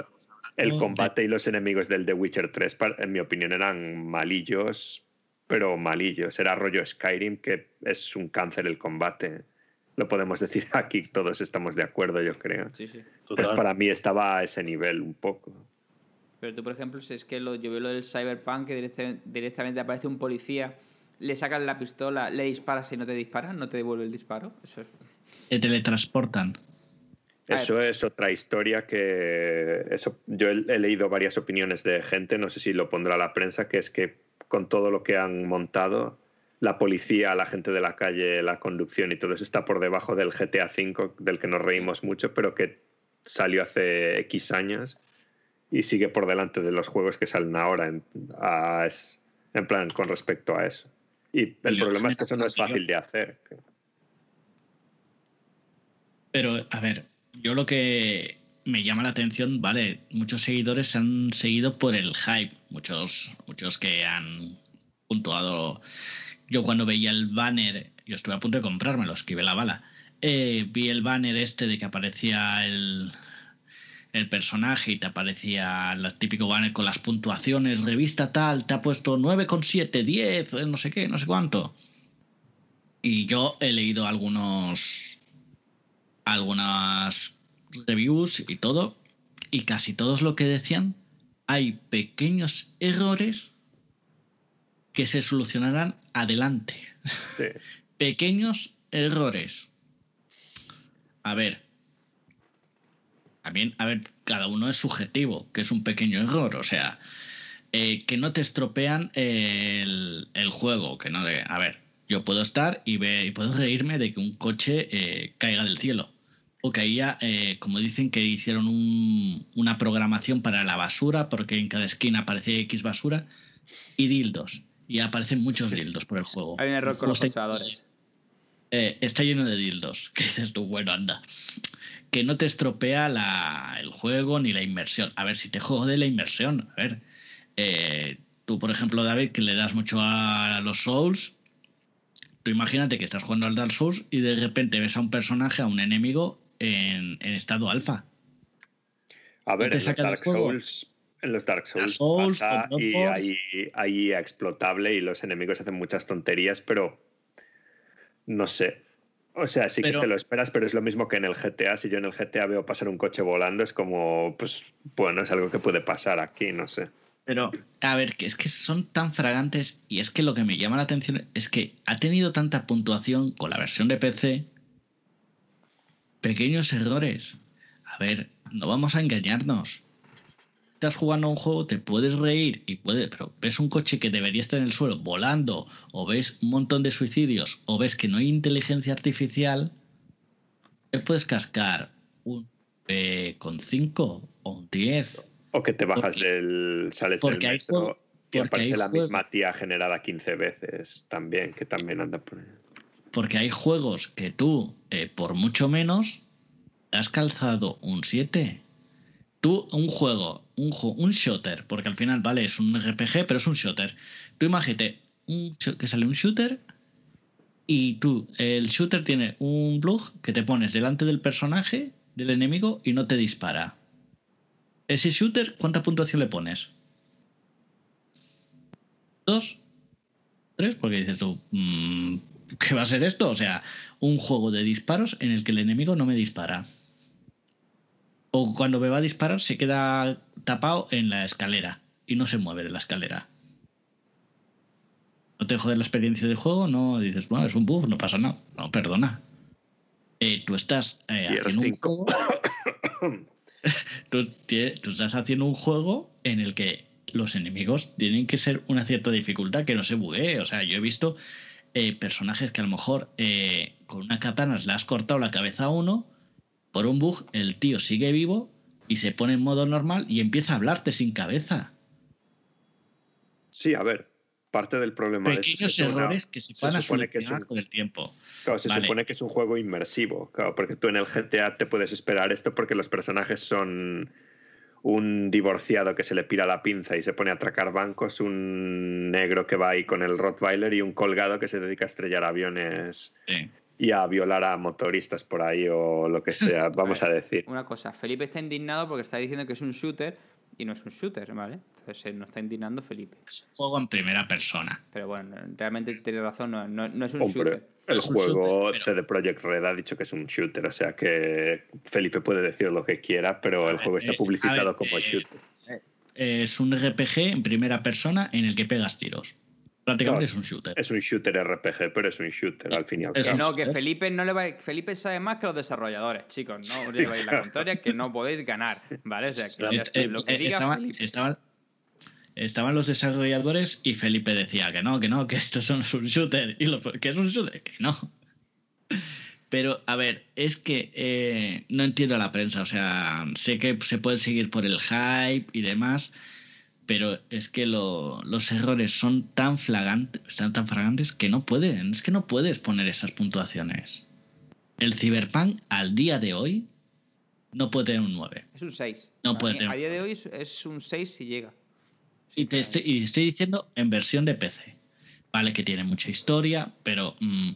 el de- combate y los enemigos del The Witcher 3, pa- en mi opinión, eran malillos, pero malillos. Era rollo Skyrim, que es un cáncer el combate. Lo podemos decir aquí, todos estamos de acuerdo, yo creo. Sí, sí. Pues para mí estaba a ese nivel un poco. Pero tú, por ejemplo, si es que lo, yo veo lo del Cyberpunk, que directamente, directamente aparece un policía, le sacas la pistola, le disparas y no te disparan, no te devuelve el disparo. Eso es... Te teletransportan. Eso es otra historia que eso, yo he, he leído varias opiniones de gente, no sé si lo pondrá la prensa, que es que con todo lo que han montado, la policía, la gente de la calle, la conducción y todo eso está por debajo del GTA V, del que nos reímos mucho, pero que salió hace X años y sigue por delante de los juegos que salen ahora en, a- es- en plan con respecto a eso. Y el Y problema es que eso no es fácil de hacer. Pero, a ver, yo lo que me llama la atención, vale, muchos seguidores se han seguido por el hype, muchos, muchos que han puntuado. Yo cuando veía el banner, yo estuve a punto de comprármelo, esquivé la bala. eh, vi el banner este de que aparecía el, el personaje y te aparecía el típico banner con las puntuaciones, revista tal, te ha puesto 9,7, 10, eh, no sé qué, no sé cuánto. Y yo he leído algunos algunas reviews y todo, y casi todos lo que decían, hay pequeños errores que se solucionarán adelante. Sí. Pequeños errores. A ver. También, a ver, cada uno es subjetivo, que es un pequeño error. O sea, eh, que no te estropean el, el juego. Que no de, a ver, yo puedo estar y, ve- y puedo reírme de que un coche eh, caiga del cielo. O que haya, eh, como dicen, que hicieron un- una programación para la basura, porque en cada esquina aparece X basura, y dildos. Y aparecen muchos dildos por el juego. Hay un error con los eh, está lleno de dildos. Que dices tú, bueno, anda. Que no te estropea la- el juego ni la inversión. A ver, si te jode la inversión. A ver, eh, tú, por ejemplo, David, que le das mucho a los Souls. Tú imagínate que estás jugando al Dark Souls y de repente ves a un personaje, a un enemigo en, en estado alfa. A ver, en los Dark? Souls, en los Dark Souls, Souls, pasa y ahí explotable y los enemigos hacen muchas tonterías, pero no sé. O sea, sí Pero- que te lo esperas, pero es lo mismo que en el GTA. Si yo en el GTA veo pasar un coche volando, es como, pues, bueno, es algo que puede pasar aquí, no sé. Pero, a ver, que es que son tan fragantes y es que lo que me llama la atención es que ha tenido tanta puntuación con la versión de PC. Pequeños errores. A ver, no vamos a engañarnos. Estás jugando a un juego, te puedes reír y puede, pero ves un coche que debería estar en el suelo volando, o ves un montón de suicidios, o ves que no hay inteligencia artificial, te puedes cascar un eh, con 5 o un 10 O que te bajas Porque- del. sales del metro y aparece la juego- misma tía generada 15 veces también, que también anda por. Porque hay juegos que tú, eh, por mucho menos, has calzado un 7. Tú, un juego, un, un shooter, porque al final, vale, es un RPG, pero es un shooter. Tú imagínate que sale un shooter y tú, el shooter tiene un plug que te pones delante del personaje, del enemigo, y no te dispara. Ese shooter, ¿cuánta puntuación le pones? ¿Dos? ¿Tres? Porque dices tú, mm, ¿qué va a ser esto? O sea, un juego de disparos en el que el enemigo no me dispara. O cuando me va a disparar se queda tapado en la escalera y no se mueve de la escalera. ¿No te jode la experiencia de juego? No, dices, bueno, es un bug, no pasa nada. No, perdona. Eh, tú estás eh, haciendo un 5. juego. tú, estás haciendo un juego en el que los enemigos tienen que ser una cierta dificultad que no se buguee. O sea, yo he visto eh, personajes que a lo mejor eh, con una katana le has cortado la cabeza a uno, por un bug el tío sigue vivo y se pone en modo normal y empieza a hablarte sin cabeza. Sí, a ver. parte del problema esto es Pequeños que una- errores que se van a solucionar con el tiempo. Claro, se Vale. supone que es un juego inmersivo, claro, porque tú en el GTA te puedes esperar esto porque los personajes son un divorciado que se le pira la pinza y se pone a atracar bancos, un negro que va ahí con el Rottweiler y un colgado que se dedica a estrellar aviones Sí. Y a violar a motoristas por ahí o lo que sea, vamos a decir. Una cosa, Felipe está indignado porque está diciendo que es un shooter y no es un shooter, ¿vale? Entonces eh, no está indignando Felipe. Es un juego en primera persona. Pero bueno, realmente tiene razón, no, no- no es un Hombre, shooter. el Es juego shooter, pero- CD Projekt Red ha dicho que es un shooter, o sea que Felipe puede decir lo que quiera, pero el ver, juego está eh, publicitado ver, como eh, shooter. Es un RPG en primera persona en el que pegas tiros. Prácticamente No, es un shooter. Es un shooter RPG, pero es un shooter al fin y al Es cabo. un- No, que Felipe no le va Felipe sabe más que los desarrolladores, chicos. No os llevéis la contraria que no podéis ganar, ¿vale? O sea, que eh, lo que eh, diga estaba- Felipe. estaban, estaban los desarrolladores y Felipe decía que no, que no, que esto son un shooter. Y lo, que es un shooter, que no. Pero, a ver, es que eh, no entiendo a la prensa. O sea, sé que se puede seguir por el hype y demás, pero es que lo- los errores son tan flagrantes, están tan flagrantes que no pueden. Es que no puedes poner esas puntuaciones. El Cyberpunk al día de hoy no puede tener un 9. Es un 6. No Para puede mí, tener- A día de hoy es- un 6 si llega. Y te estoy, y estoy diciendo en versión de PC. Vale, que tiene mucha historia, pero mm,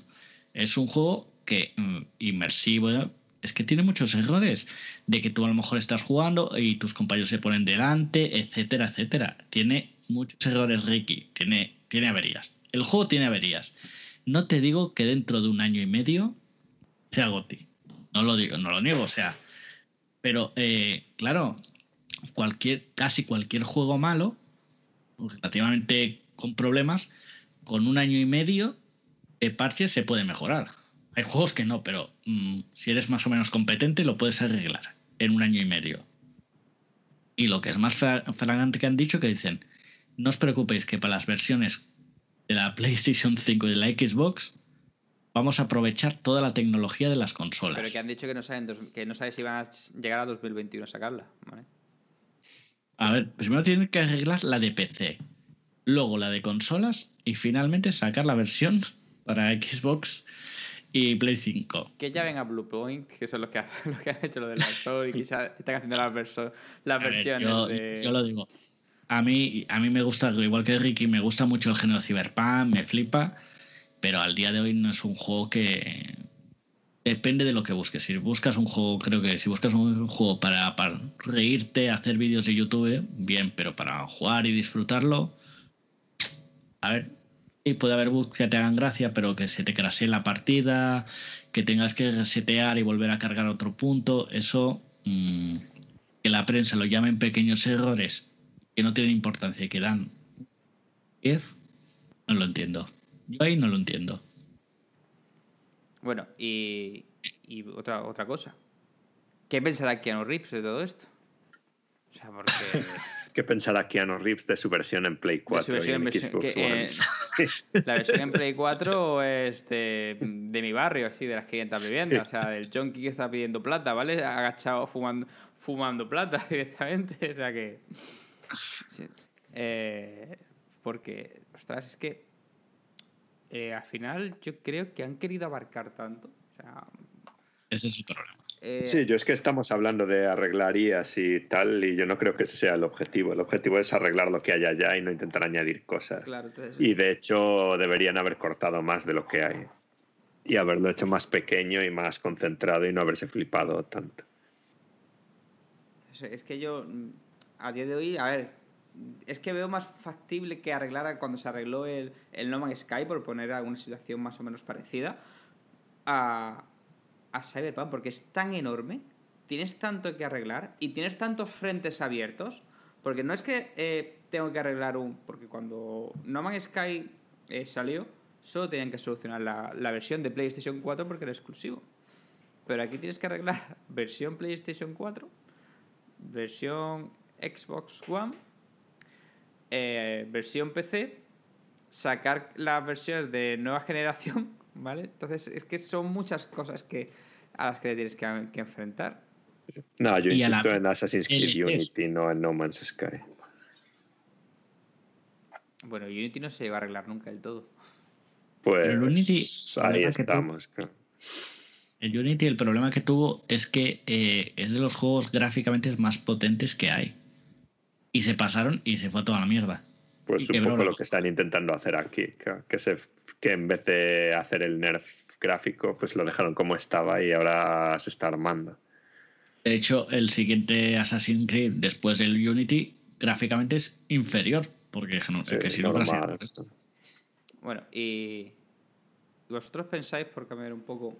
es un juego que mm, inmersivo. Es que tiene muchos errores. De que tú a lo mejor estás jugando y tus compañeros se ponen delante, etcétera, etcétera. Tiene muchos errores, Ricky. Tiene, tiene averías. El juego tiene averías. No te digo que dentro de un año y medio sea GOTY. No lo digo, no lo niego, o sea. Pero, eh, claro, cualquier, casi cualquier juego malo relativamente con problemas, con un año y medio de parches se puede mejorar. Hay juegos que no, pero mm, si eres más o menos competente lo puedes arreglar en un año y medio. Y lo que es más flagrante que han dicho, que dicen, no os preocupéis que para las versiones de la PlayStation 5 y de la Xbox vamos a aprovechar toda la tecnología de las consolas. Pero que han dicho que no saben, dos- que no saben si van a llegar a 2021 a sacarla. ¿vale? A ver, primero tienen que arreglar la de PC, luego la de consolas y finalmente sacar la versión para Xbox y Play 5. Que ya venga Bluepoint, que son los que, los que han hecho lo del Sol y quizás están haciendo las, verso- las A ver, versiones yo, de... yo lo digo. A mí, a mí me gusta, igual que Ricky, me gusta mucho el género Cyberpunk, me flipa, pero al día de hoy no es un juego que... Depende de lo que busques. Si buscas un juego, creo que si buscas un juego para, para reírte, hacer vídeos de YouTube, bien, pero para jugar y disfrutarlo, a ver, sí, puede haber bugs que te hagan gracia, pero que se te crasee la partida, que tengas que resetear y volver a cargar otro punto, eso, mm, que la prensa lo llamen pequeños errores que no tienen importancia y que dan 10, no lo entiendo. Yo ahí no lo entiendo. Bueno, y, y otra, otra cosa. ¿Qué pensará Keanu Reeves de todo esto? O sea, porque... ¿Qué pensará Keanu Reeves de su versión en Play 4 su versión y en en versión- Xbox que, One? eh, La versión en Play 4 es de, de mi barrio, así, de las 500 viviendas. O sea, del junkie que está pidiendo plata, ¿vale? Agachado fumando, fumando plata directamente. O sea que. sí. Eh, porque, ostras, es que. eh, al final yo creo que han querido abarcar tanto. O sea. Ese es el problema. Eh, Sí, yo es que estamos hablando de arreglar IAS y tal, y yo no creo que ese sea el objetivo. El objetivo es arreglar lo que hay allá y no intentar añadir cosas. Claro, entonces, Y de hecho deberían haber cortado más de lo que hay. Y haberlo hecho más pequeño y más concentrado y no haberse flipado tanto. Es- Es que yo, mm, a día de hoy, a ver, es que veo más factible que arreglara cuando se arregló el, el No Man's Sky, por poner alguna situación más o menos parecida, a, a Cyberpunk, porque es tan enorme, tienes tanto que arreglar y tienes tantos frentes abiertos, porque no es que eh, tengo que arreglar un... Porque cuando No Man's Sky eh, salió, solo tenían que solucionar la, la versión de PlayStation 4 porque era exclusivo. Pero aquí tienes que arreglar versión PlayStation 4, versión Xbox One, eh, versión PC, sacar las versiones de nueva generación, ¿vale? Entonces es que son muchas cosas que a las que te tienes que, que enfrentar. No, yo Y a la- insisto en Assassin's Creed el- Unity, no en No Man's Sky. Bueno, Unity no se llegó a arreglar nunca del todo. Pues Pero el Unity, el ahí tú- estamos. claro. El Unity, el problema que tuvo es que eh, es de los juegos gráficamente más potentes que hay. Y se pasaron y se fue toda la mierda. Pues un poco lo que están intentando hacer aquí, que, que se, que en vez de hacer el nerf gráfico, pues lo dejaron como estaba y ahora se está armando. De hecho, el siguiente Assassin's Creed después del Unity gráficamente es inferior. Porque no, Sí, que si no, esto. Bueno, y vosotros pensáis, por cambiar un poco,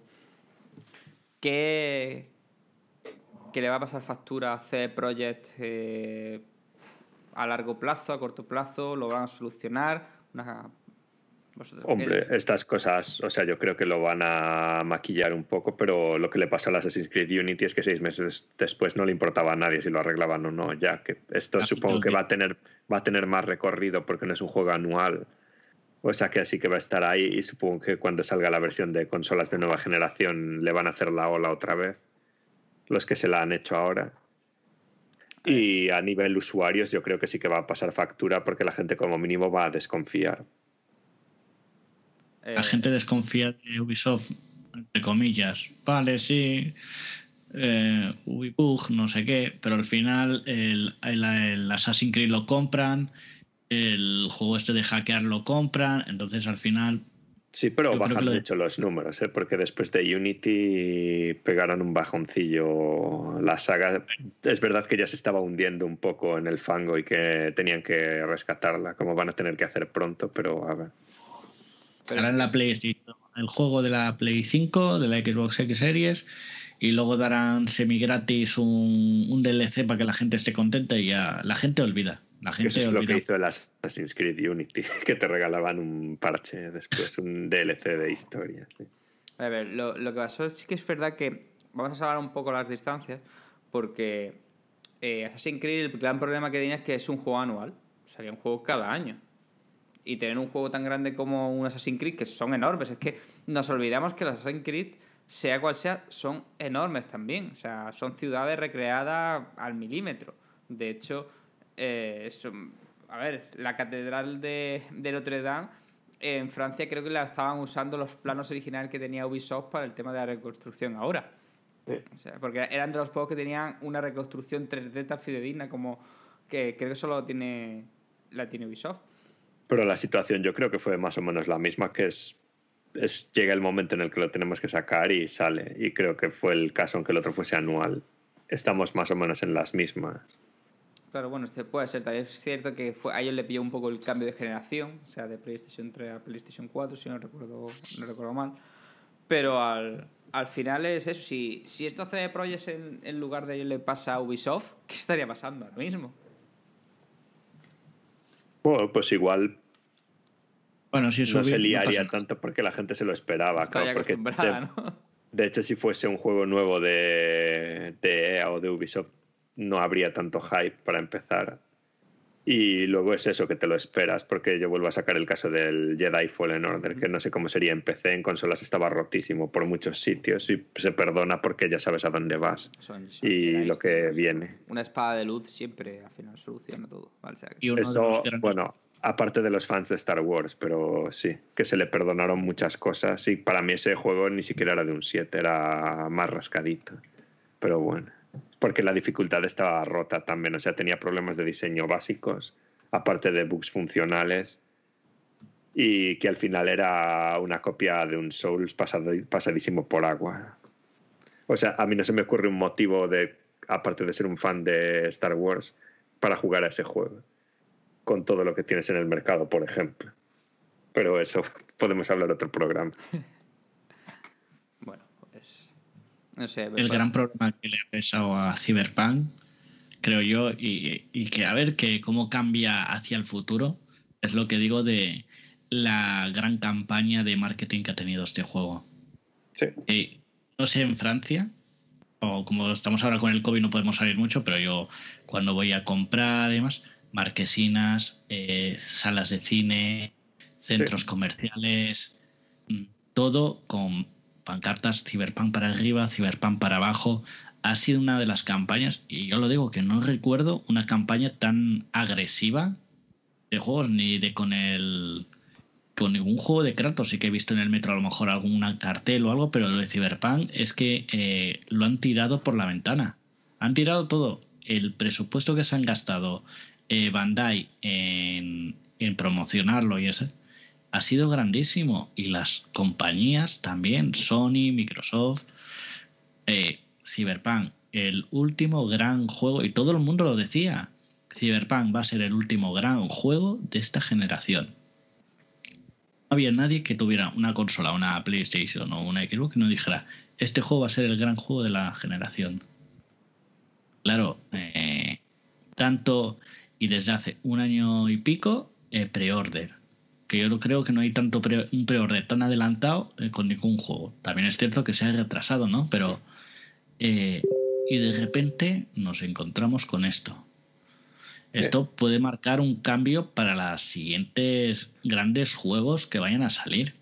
¿qué, qué le va a pasar factura a CD Projekt eh, a largo plazo, a corto plazo? ¿Lo van a solucionar? Una- vosotros- Hombre, estas cosas, o sea, yo creo que lo van a maquillar un poco, pero lo que le pasó al Assassin's Creed Unity es que seis meses después no le importaba a nadie si lo arreglaban o no, ya que esto supongo que va a tener va a tener más recorrido porque no es un juego anual. O sea que así que va a estar ahí y supongo que cuando salga la versión de consolas de nueva generación le van a hacer la ola otra vez, los que se la han hecho ahora. Y a nivel usuarios yo creo que sí que va a pasar factura porque la gente como mínimo va a desconfiar. eh, La gente desconfía de Ubisoft, entre comillas. Vale, sí. Eh, Ubibug, no sé qué, pero al final el, el, el Assassin's Creed lo compran, el juego este de hackear lo compran, entonces al final Sí, pero Yo bajan lo- mucho los números, ¿eh? porque después de Unity pegaron un bajoncillo. La saga, es verdad que ya se estaba hundiendo un poco en el fango y que tenían que rescatarla, como van a tener que hacer pronto, pero a ver. pero harán la Play el juego de la Play 5, de la Xbox X Series, y luego darán semi gratis un, un DLC para que la gente esté contenta y ya la gente olvida. La gente Eso es lo olvida. que hizo el Assassin's Creed Unity, que te regalaban un parche después, un DLC de historia. sí. A ver, lo, lo que pasó sí que es verdad que vamos a salvar un poco las distancias porque eh, Assassin's Creed el gran problema que tenía es que es un juego anual, salía un juego cada año. Y tener un juego tan grande como un Assassin's Creed, que son enormes, es que nos olvidamos que los Assassin's Creed, sea cual sea, son enormes también. O sea, son ciudades recreadas al milímetro. De hecho, eh, son- a ver, la catedral de, de Notre Dame en Francia creo que la estaban usando los planos originales que tenía Ubisoft para el tema de la reconstrucción ahora. O sea, porque eran de los juegos que tenían una reconstrucción 3D tan fidedigna como que creo que solo tiene la tiene Ubisoft. Pero la situación yo creo que fue más o menos la misma, que es, es llega el momento en el que lo tenemos que sacar y sale. Y creo que fue el caso, aunque el otro fuese anual. Estamos más o menos en las mismas. Claro, bueno, se puede ser. También es cierto que fue, a ellos le pilló un poco el cambio de generación, o sea, de PlayStation 3 a PlayStation 4, si no recuerdo, no recuerdo mal. Pero al, al final es eso. Si, si esto CD Projekt en, en lugar de ellos le pasa a Ubisoft, ¿qué estaría pasando ahora mismo? Bueno, pues igual Bueno, si es no se liaría tanto porque la gente se lo esperaba. Claro, de hecho, si fuese un juego nuevo de, de EA o de Ubisoft, no habría tanto hype para empezar. Y luego es eso que te lo esperas, porque yo vuelvo a sacar el caso del Jedi Fallen Order, que no sé cómo sería en PC, en consolas estaba rotísimo por muchos sitios y se perdona porque ya sabes a dónde vas Son- son y Jedi, lo que viene. Una espada de luz siempre al final soluciona todo. Vale, o sea que- Y Eso, grandes- bueno, aparte de los fans de Star Wars, pero sí, que se le perdonaron muchas cosas. Y para mí ese juego ni siquiera era de un 7, era más rascadito. Pero bueno, porque la dificultad estaba rota también, o sea, tenía problemas de diseño básicos, aparte de bugs funcionales. Y que al final era una copia de un Souls pasado, pasadísimo por agua. O sea, a mí no se me ocurre un motivo de, aparte de ser un fan de Star Wars, para jugar a ese juego con todo lo que tienes en el mercado, por ejemplo. Pero eso podemos hablar otro programa. Bueno, pues. No sé. el gran problema que le ha pesado a Cyberpunk, creo yo, y, y que a ver que cómo cambia hacia el futuro, es lo que digo de la gran campaña de marketing que ha tenido este juego. Sí. Eh, no sé en Francia, o como estamos ahora con el COVID no podemos salir mucho, pero yo cuando voy a comprar y demás, marquesinas, eh, salas de cine, centros Sí. comerciales, mm, todo con pancartas Cyberpunk para arriba, Cyberpunk para abajo. Ha sido una de las campañas, y yo lo digo que no recuerdo una campaña tan agresiva de juegos ni de con el con ningún juego de Kratos. Sí que he visto en el metro a lo mejor alguna cartel o algo, pero lo de Cyberpunk es que eh, lo han tirado por la ventana. Han tirado todo. El presupuesto que se han gastado eh, Bandai en, en promocionarlo y ese ha sido grandísimo. Y las compañías también, Sony, Microsoft, eh, Cyberpunk, el último gran juego, y todo el mundo lo decía. Cyberpunk va a ser el último gran juego de esta generación no había nadie que tuviera una consola, una PlayStation o una Xbox que no dijera, este juego va a ser el gran juego de la generación. Claro, eh, tanto y desde hace un año y pico, eh, pre-order. Que yo creo que no hay tanto un pre-order tan adelantado eh, con ningún juego. También es cierto que se ha retrasado, ¿no? Pero. y de repente nos encontramos con esto. Esto puede marcar un cambio para los siguientes grandes juegos que vayan a salir.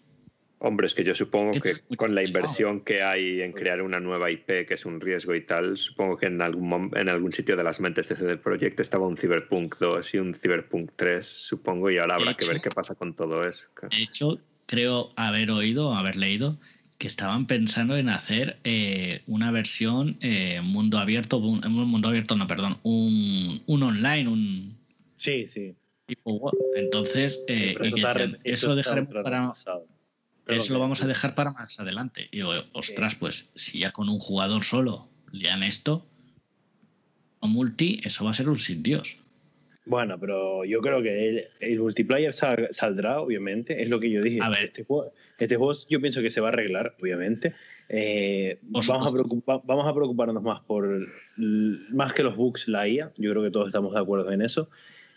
Hombre, es que yo supongo que con la inversión que hay en crear una nueva IP, que es un riesgo y tal, supongo que en algún, en algún sitio de las mentes de CD Projekt estaba un Cyberpunk 2 y un Cyberpunk 3, supongo, y ahora habrá que ver qué pasa con todo eso. De hecho, creo haber oído, haber leído que estaban pensando en hacer eh, una versión eh, mundo abierto, un, mundo abierto, no, perdón, un, un online, un... Sí, sí. Entonces, eh, eso, dejaremos para... eso lo vamos a dejar para más adelante. Y digo, ostras, pues si ya con un jugador solo lean esto, o multi, eso va a ser un sin Dios. Bueno, pero yo creo que el, multiplayer saldrá, obviamente, es lo que yo dije. A ver. Este juego, este juego yo pienso que se va a arreglar, obviamente. Eh, vamos, a vamos a preocuparnos más por más que los bugs, la IA. Yo creo que todos estamos de acuerdo en eso.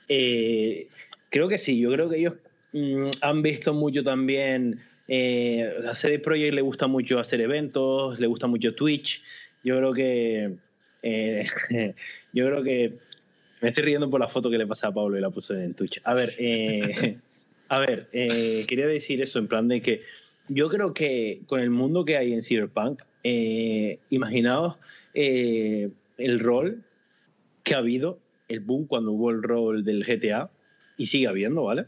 Eh, creo que sí, yo creo que ellos mm, han visto mucho también. Eh, a CD Projekt le gusta mucho hacer eventos, le gusta mucho Twitch. Yo creo que. Eh, yo creo que me estoy riendo por la foto que le pasé a Pablo y la puse en Twitch. A ver, eh, a ver, eh, quería decir eso en plan de que yo creo que con el mundo que hay en Cyberpunk, eh, imaginaos el rol que ha habido, el boom cuando hubo el rol del GTA y sigue habiendo, ¿vale?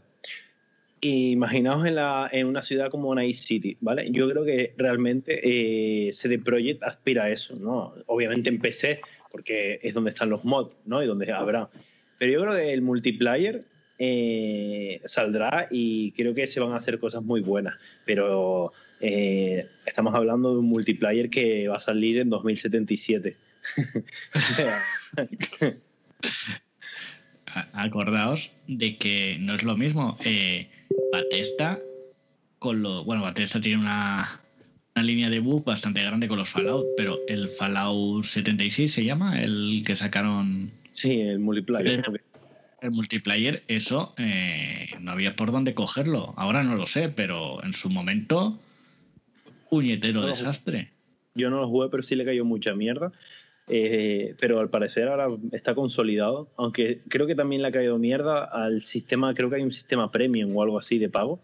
Imaginaos en, la, en una ciudad como Night City, ¿vale? Yo creo que realmente CD Projekt aspira a eso, ¿no? Obviamente en PC porque es donde están los mods, ¿no? Y donde habrá. Pero yo creo que el multiplayer eh, saldrá y creo que se van a hacer cosas muy buenas. Pero eh, estamos hablando de un multiplayer que va a salir en 2077. Acordaos de que no es lo mismo. Eh, Batesta con lo. Bueno, Batesta tiene una, una línea de bug bastante grande con los Fallout, pero el Fallout 76 se llama, el que sacaron. Sí, el multiplayer. El, multiplayer, eso eh, no había por dónde cogerlo. Ahora no lo sé, pero en su momento, puñetero desastre. Yo no lo jugué, pero sí le cayó mucha mierda. Eh, pero al parecer ahora está consolidado, aunque creo que también le ha caído mierda al sistema, creo que hay un sistema premium o algo así de pago,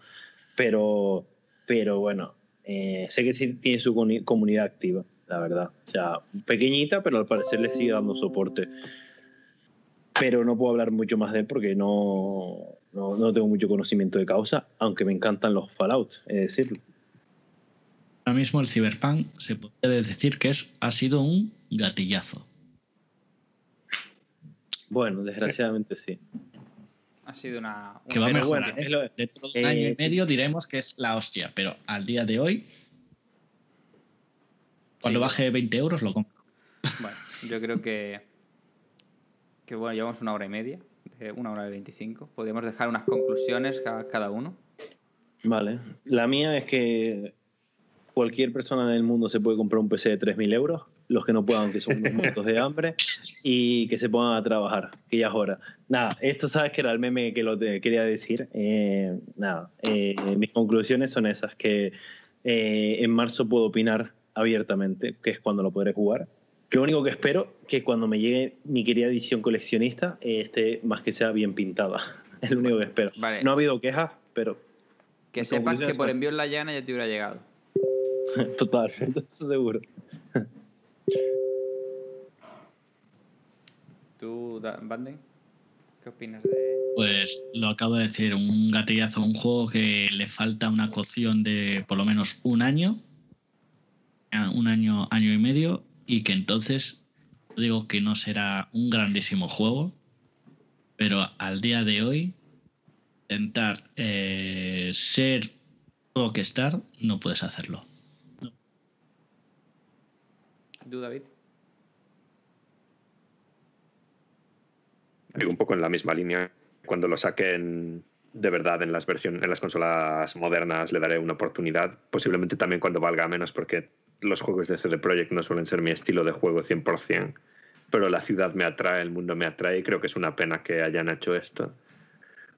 pero, pero bueno, eh, sé que sí tiene su comunidad activa, la verdad. O sea, pequeñita, pero al parecer le sigue dando soporte. Pero no puedo hablar mucho más de él porque no, no, tengo mucho conocimiento de causa, aunque me encantan los Fallout, es decirlo. Ahora mismo el Cyberpunk se puede decir que es, ha sido un gatillazo. Bueno, desgraciadamente sí. Ha sido una. que va a mejorar. ¿eh? Dentro de un año y medio diremos que es la hostia, pero al día de hoy, cuando baje 20 euros, lo compro. Bueno, yo creo que. Que bueno, llevamos una hora y media, una hora y 25. Podríamos dejar unas conclusiones cada uno. Vale. La mía es que cualquier persona en el mundo se puede comprar un PC de 3.000 euros, los que no puedan, que son unos muertos de hambre, y que se pongan a trabajar, que ya es hora. Nada, esto sabes que era el meme que lo quería decir. Eh, nada, eh, mis conclusiones son esas, que eh, en marzo puedo opinar abiertamente, que es cuando lo podré jugar. Lo único que espero que cuando me llegue mi querida edición coleccionista esté más que sea bien pintada. Es lo único que espero. No ha habido quejas, pero... Que sepas que por envío en la llana ya te hubiera llegado. Total, eso seguro. ¿Tú, Banden? ¿qué opinas de...? Pues lo acabo de decir, un gatillazo, un juego que le falta una cocción de por lo menos un año, ah, un año, año y medio, y que entonces digo que no será un grandísimo juego, pero al día de hoy intentar eh, ser Rockstar no puedes hacerlo. ¿Tú, David? Digo, un poco en la misma línea. Cuando lo saquen de verdad en las versiones, en las consolas modernas le daré una oportunidad. Posiblemente también cuando valga menos, porque los juegos de CD Projekt no suelen ser mi estilo de juego 100%. Pero la ciudad me atrae, el mundo me atrae y creo que es una pena que hayan hecho esto.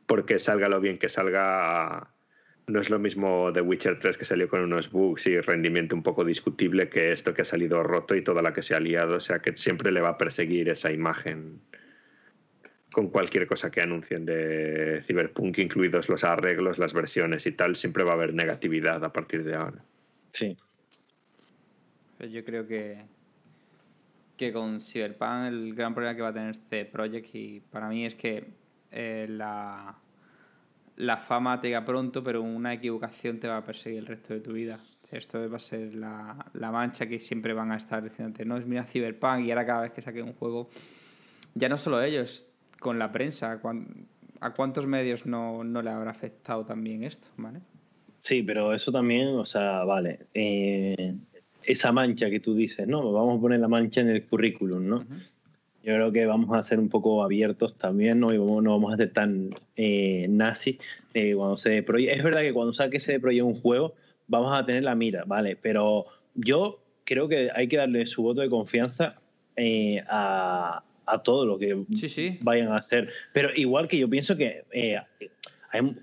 Porque salga lo bien que salga, no es lo mismo The Witcher 3 que salió con unos bugs y rendimiento un poco discutible que esto que ha salido roto y toda la que se ha liado. O sea que siempre le va a perseguir esa imagen con cualquier cosa que anuncien de Cyberpunk, incluidos los arreglos, las versiones y tal, siempre va a haber negatividad a partir de ahora. Sí. Yo creo que, que con Cyberpunk el gran problema que va a tener C Project y para mí es que eh, la, la fama te llega pronto, pero una equivocación te va a perseguir el resto de tu vida. Esto va a ser la, la mancha que siempre van a estar diciéndote, no, es mira Cyberpunk y ahora cada vez que saque un juego, ya no solo ellos, con la prensa, ¿a cuántos medios no, no le habrá afectado también esto? ¿Vale? Sí, pero eso también, o sea, vale. eh, esa mancha que tú dices, ¿no? Vamos a poner la mancha en el currículum, ¿no? Yo creo que vamos a ser un poco abiertos también, ¿no? Y vamos- no vamos a ser tan eh, nazi. eh, cuando se proye- es verdad que cuando saque se proyecta un juego, vamos a tener la mira, ¿vale? Pero yo creo que hay que darle su voto de confianza eh, a, a todo lo que Sí, sí. vayan a hacer. Pero igual que yo pienso que eh,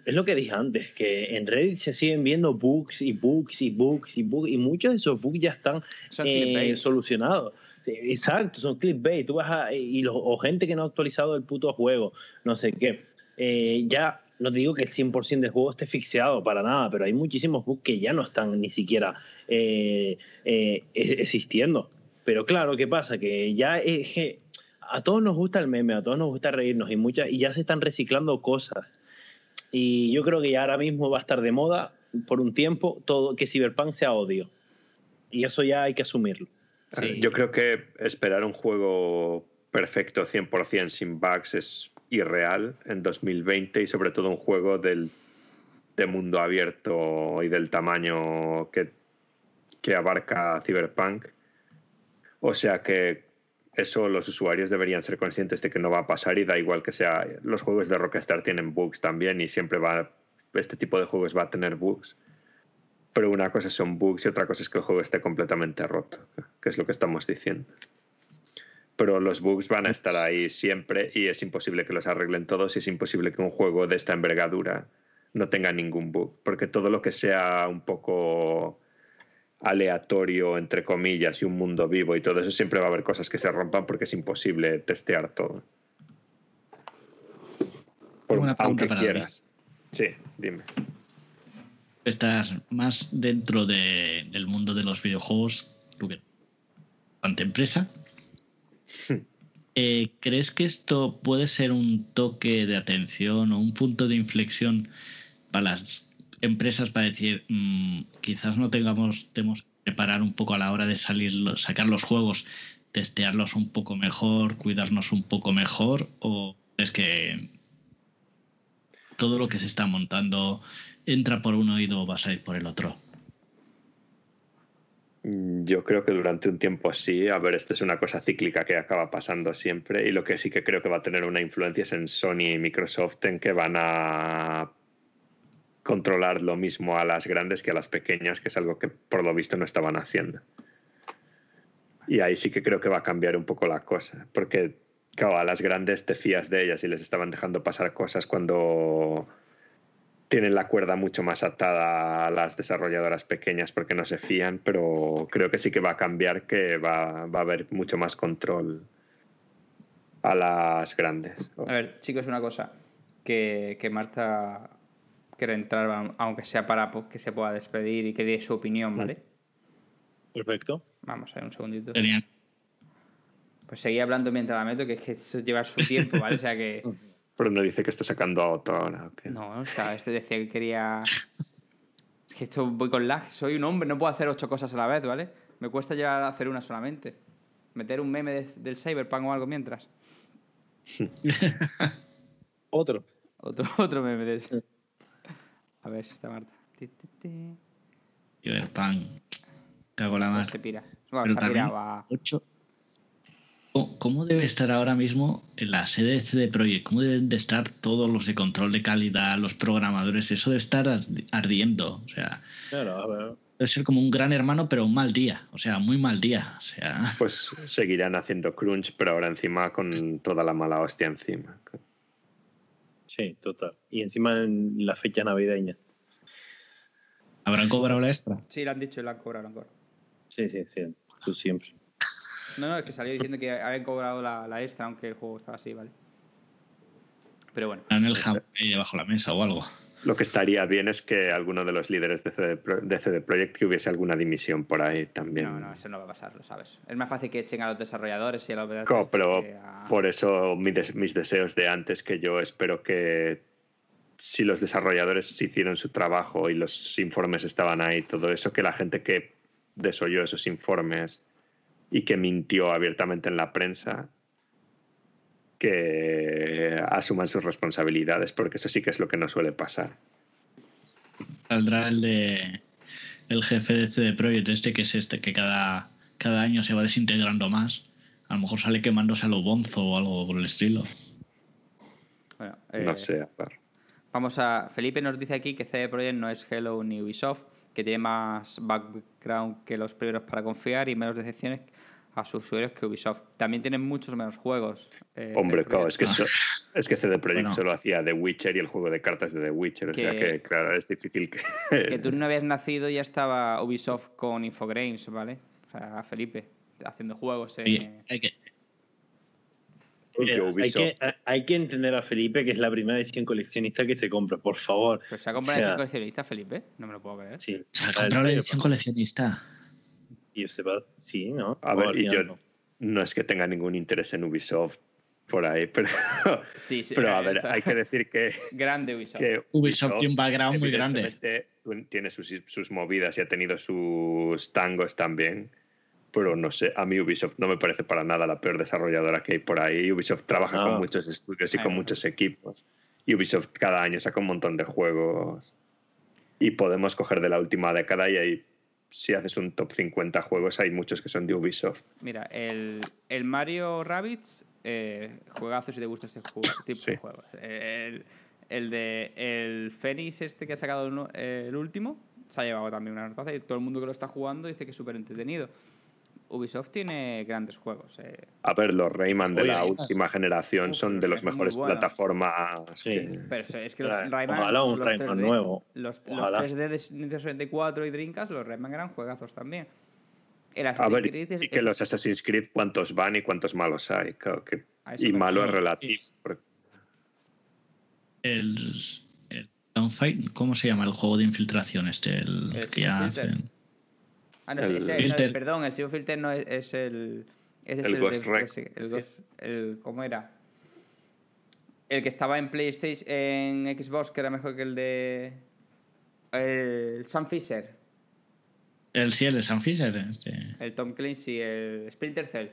es lo que dije antes, que en Reddit se siguen viendo bugs y bugs y bugs y bugs, y muchos de esos bugs ya están eh, solucionados. Exacto, son clickbait. Tú vas a- y los- o gente que no ha actualizado el puto juego, no sé qué. Eh, ya no digo que el 100% del juego esté fixeado para nada, pero hay muchísimos bugs que ya no están ni siquiera eh, eh, e- existiendo. Pero claro, ¿qué pasa? Que ya es que a todos nos gusta el meme, a todos nos gusta reírnos y, muchas, y ya se están reciclando cosas. Y yo creo que ya ahora mismo va a estar de moda por un tiempo todo que Cyberpunk sea odio. Y eso ya hay que asumirlo. Sí. Yo creo que esperar un juego perfecto 100% sin bugs es irreal en 2020 y sobre todo un juego del, de mundo abierto y del tamaño que, que abarca Cyberpunk. O sea que eso los usuarios deberían ser conscientes de que no va a pasar y da igual que sea. Los juegos de Rockstar tienen bugs también y siempre va. Este tipo de juegos va a tener bugs. Pero una cosa son bugs y otra cosa es que el juego esté completamente roto, que es lo que estamos diciendo. Pero los bugs van a estar ahí siempre y es imposible que los arreglen todos y es imposible que un juego de esta envergadura no tenga ningún bug, porque todo lo que sea un poco aleatorio, entre comillas, y un mundo vivo y todo eso, siempre va a haber cosas que se rompan porque es imposible testear todo. Por- aunque para quieras. Sí, dime. Estás más dentro de- del mundo de los videojuegos, tú que ante empresa. Eh, ¿Crees que esto puede ser un toque de atención o un punto de inflexión para las empresas para decir, mm, quizás no tengamos, tenemos que preparar un poco a la hora de salir, sacar los juegos, testearlos un poco mejor, cuidarnos un poco mejor? ¿O es que todo lo que se está montando entra por un oído o vas a ir por el otro? Mm, Yo creo que durante un tiempo sí. A ver, esto es una cosa cíclica que acaba pasando siempre. Y lo que sí que creo que va a tener una influencia es en Sony y Microsoft, en que van a controlar lo mismo a las grandes que a las pequeñas, que es algo que por lo visto no estaban haciendo. Y ahí sí que creo que va a cambiar un poco la cosa. Porque, claro, a las grandes te fías de ellas y les estaban dejando pasar cosas cuando tienen la cuerda mucho más atada a las desarrolladoras pequeñas porque no se fían, pero creo que sí que va a cambiar, que va, va a haber mucho más control a las grandes. A ver, chicos, una cosa. Que, que Marta quiere entrar, aunque sea para que se pueda despedir y que dé su opinión, ¿vale? Perfecto. Vamos a ver un segundito. Genial. Pues seguí hablando mientras la meto, que es que eso lleva su tiempo, ¿vale? O sea que Pero no dice que está sacando a otro ahora. No, o sea, este decía que quería. Es que esto voy con lag. Soy un hombre, no puedo hacer ocho cosas a la vez, ¿vale? Me cuesta llegar a hacer una solamente. Meter un meme de- del Cyberpunk o algo mientras. Otro. Otro, otro meme de ese. A ver si está Marta. Cyberpunk. Cago la Pues mar. se pira. Bueno, Pero se ha también, pirado a- ocho- ¿Cómo- ¿Cómo debe estar ahora mismo en la sede de CD Projekt? ¿Cómo deben de estar todos los de control de calidad, los programadores? Eso de estar ardi- ardiendo. O sea, Claro, a ver. debe ser como un gran hermano, pero un mal día. O sea, muy mal día. O sea, Pues seguirán haciendo crunch, pero ahora encima con toda la mala hostia encima. Sí, total. Y encima en la fecha navideña. ¿habrán cobrado la extra? Sí, lo han dicho y lo han cobrado. lo han cobrado. Sí, sí, sí. Tú siempre. No, no, es que salió diciendo que habían cobrado la, la extra, aunque el juego estaba así, ¿vale? Pero bueno. ¿En el jam ahí debajo de la mesa o algo? Lo que estaría bien es que alguno de los líderes de CD, Pro- de CD Projekt que hubiese alguna dimisión por ahí también. No, no, eso no va a pasar, lo sabes. Es más fácil que echen a los desarrolladores y a los developers pero a- por eso mi des- mis deseos de antes, que yo espero que si los desarrolladores hicieron su trabajo y los informes estaban ahí, todo eso, que la gente que desoyó esos informes y que mintió abiertamente en la prensa, que asuman sus responsabilidades, porque eso sí que es lo que no suele pasar. Saldrá el de el jefe de CD Projekt este, que es este, que cada, cada año se va desintegrando más. A lo mejor sale quemándose a lo bonzo o algo por el estilo. Bueno, No eh, sé, a ver. Vamos a. Felipe nos dice aquí que CD Projekt no es Hello ni Ubisoft, que tiene más background que los primeros para confiar y menos decepciones a sus usuarios que Ubisoft. También tienen muchos menos juegos. eh, Hombre, claro, es que, so- es que CD Projekt Bueno. solo hacía The Witcher y el juego de cartas de The Witcher. O sea Que- que, claro, es difícil que. Que tú no habías nacido y ya estaba Ubisoft con Infogrames, ¿vale? O sea, Felipe, haciendo juegos. Y eh, hay que, hay, Ubisoft- que, hay que entender a Felipe que es la primera edición coleccionista que se compra, por favor. Pero se ha comprado O sea, el coleccionista, Felipe. No me lo puedo creer. Sí. se ha comprado la edición coleccionista. Y sepa, sí, ¿no? A ver, y yo no. no es que tenga ningún interés en Ubisoft por ahí, pero, Sí, sí. pero a eh, ver, o sea, hay que decir que, Grande Ubisoft. que Ubisoft tiene un background muy grande. tiene sus, sus movidas y ha tenido sus tangos también. Pero no sé, a mí Ubisoft no me parece para nada la peor desarrolladora que hay por ahí. Ubisoft trabaja No. con muchos estudios y con muchos equipos. Y Ubisoft cada año saca un montón de juegos. Y podemos coger de la última década y hay, si haces un top 50 juegos, hay muchos que son de Ubisoft. Mira, el, el Mario Rabbids, eh, juegazo si te gusta este juego, este tipo Sí. de juegos. El, el de el Fénix este que ha sacado el último, se ha llevado también una notaza y todo el mundo que lo está jugando dice que es súper entretenido. Ubisoft tiene grandes juegos. eh. A ver, los Rayman de Oye, la última generación Uf, son de Rayman mejores plataformas. Sí. que- Pero es- que los Ojalá Rayman... un los Rayman 3D nuevo. Los, los Ojalá. 3D de Nintendo 64 y Dreamcast, los Rayman eran juegazos también. El A ver, Creed es- y que es- los Assassin's Creed, ¿cuántos van y cuántos malos hay? Claro que- y malo es relativo. porque- El, el ¿cómo se llama el juego de infiltración este? El, El que hacen? Ah, no, El ese- no, Filter. perdón, el Zero Filter no es, es el. Ese es El Ghost de- ese, el, Ghost- el- ¿Cómo era? El que estaba en PlayStation, en Xbox, que era mejor que el de. El Sam Fisher, El sí, el de San Fisher. Este. el Tom Clancy, el Splinter Cell.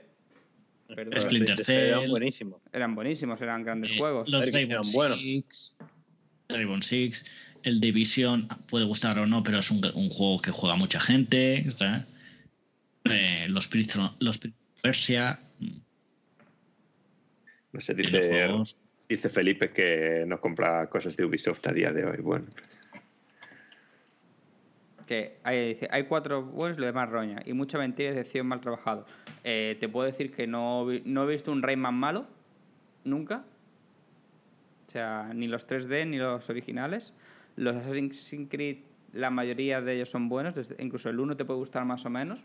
Perdón. Splinter Cell. buenísimo. Eran buenísimos, eran grandes Eh, juegos. Los Rainbow sean buenos. Six. Rainbow Six. El Division puede gustar o no, pero es un, un juego que juega mucha gente. Eh, los Prince los Persia. No sé, dice, dice Felipe que no compra cosas de Ubisoft a día de hoy. Bueno, Que hay, dice, hay cuatro buenos lo demás roña. Y mucha mentira y decepción mal trabajado. Eh, te puedo decir que no, no he visto un Rayman malo. Nunca. O sea, ni los 3D ni los originales. Los Assassin's Creed, la mayoría de ellos son buenos. desde- incluso el 1 te puede gustar más o menos.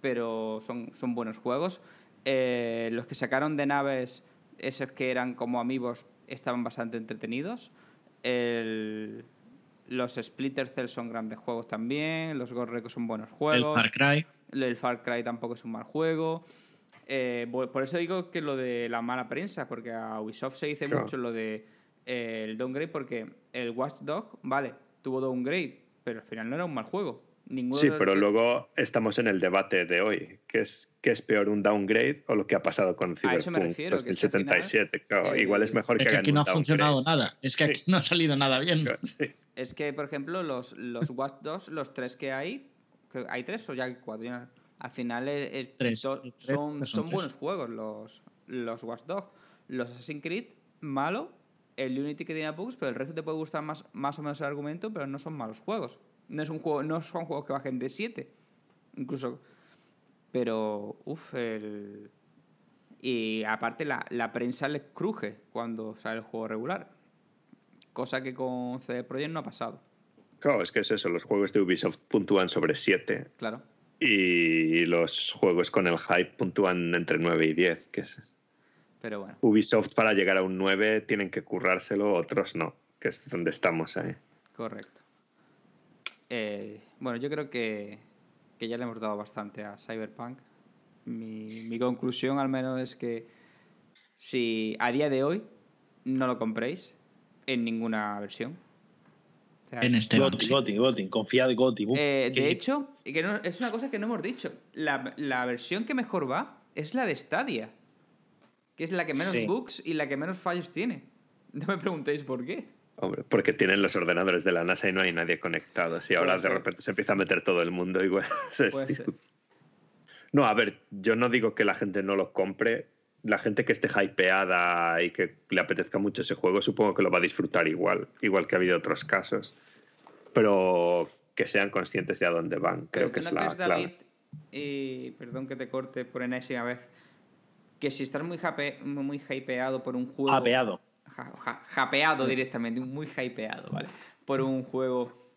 Pero son, son buenos juegos. Eh, los que sacaron de naves, esos que eran como amigos, estaban bastante entretenidos. El- los Splinter Cell son grandes juegos también. Los Ghost Recon son buenos El juegos. Far Cry. El Far Cry tampoco es un mal juego. eh, por eso digo que lo de la mala prensa, porque a Ubisoft se dice Claro. mucho lo de eh, el downgrade, porque el Watch Dog, vale, tuvo downgrade, pero al final no era un mal juego. Ninguno Sí, pero que- luego estamos en el debate de hoy. ¿Qué es, qué es peor, un downgrade o lo que ha pasado con A eso me Cyberpunk refiero, que es que al 2077? Claro, eh, igual es mejor Es que que hagan aquí un no ha funcionado nada. Es que aquí no ha salido nada bien. Sí. Es que, por ejemplo, los, los Watch Dogs, los tres que hay, que hay tres o ya hay cuatro. Al final el- el- Tres. do- Tres, son, son son tres. buenos juegos los, los Watch Dogs. Los Assassin's Creed, malo. El Unity que tiene bugs, pero el resto te puede gustar más, más o menos el argumento, pero no son malos juegos. No, es un juego, no son juegos que bajen de 7. Incluso. Pero, uff, el. Y aparte, la, la prensa les cruje cuando sale el juego regular. Cosa que con CD Projekt no ha pasado. Claro, es que es eso. Los juegos de Ubisoft puntúan sobre 7 Claro. y los juegos con el hype puntúan entre 9 y 10. Que es... Pero bueno, Ubisoft para llegar a un 9 tienen que currárselo, otros no, que es donde estamos ahí. correcto. Eh, bueno, yo creo que, que ya le hemos dado bastante a Cyberpunk. Mi, mi conclusión al menos es que si a día de hoy no lo compréis en ninguna versión. O sea, En este Goti, sí. Goti, Goti, confiad Goti. Eh, que- de hecho, y que no- es una cosa que no hemos dicho. La, la versión que mejor va es la de Stadia. Que es la que menos Sí. bugs y la que menos fallos tiene. No me preguntéis por qué. Hombre, porque tienen los ordenadores de la NASA y no hay nadie conectado. Si ahora de repente se empieza a meter todo el mundo, igual se. No, a ver, yo no digo que la gente no lo compre. La gente que esté hypeada y que le apetezca mucho ese juego, supongo que lo va a disfrutar igual, igual que ha habido otros casos. Pero que sean conscientes de a dónde van, creo Pero que es la crees, clave. Y perdón que te corte por enésima vez, que si estás muy, jape- muy hypeado por un juego... Apeado. Ja- ja- japeado directamente, muy hypeado, ¿vale? Por un juego...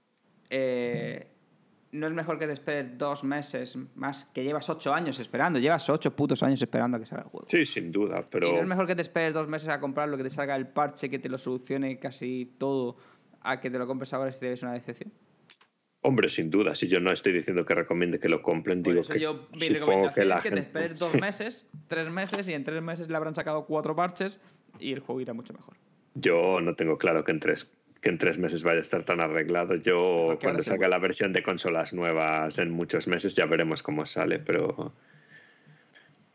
eh, no es mejor que te esperes dos meses más, que llevas ocho años esperando, llevas ocho putos años esperando a que salga el juego. Sí, sin duda, Y pero no es mejor que te esperes dos meses a comprarlo, que te salga el parche, que te lo solucione casi todo, a que te lo compres ahora si te ves una decepción. Hombre, sin duda, si yo no estoy diciendo que recomiende que lo compren, Por digo eso que yo, mi supongo que la es que te gente esperes dos meses, tres meses, y en tres meses le habrán sacado cuatro parches y el juego irá mucho mejor. Yo no tengo claro que en tres, que en tres meses vaya a estar tan arreglado. Yo, Porque cuando salga la versión de consolas nuevas en muchos meses, ya veremos cómo sale, pero.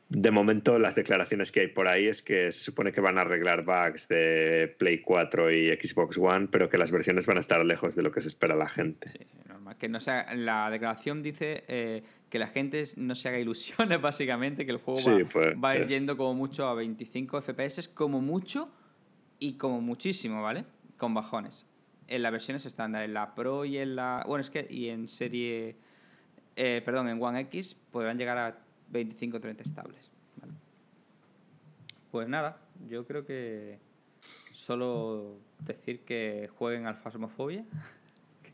De momento, las declaraciones que hay por ahí es que se supone que van a arreglar bugs de Play 4 y Xbox One, pero que las versiones van a estar lejos de lo que se espera la gente. Sí, normal. Que no sea, la declaración dice eh, que la gente no se haga ilusiones, básicamente, que el juego Sí, va, puede va a ir ser. yendo como mucho a 25 FPS, como mucho y como muchísimo, ¿vale? Con bajones. En las versiones estándar, en la Pro y en la. Bueno, es que. Y en serie. eh, perdón, en One X podrán llegar a 25 30 estables. ¿vale? Pues nada, yo creo que. Solo decir que jueguen al Phasmophobia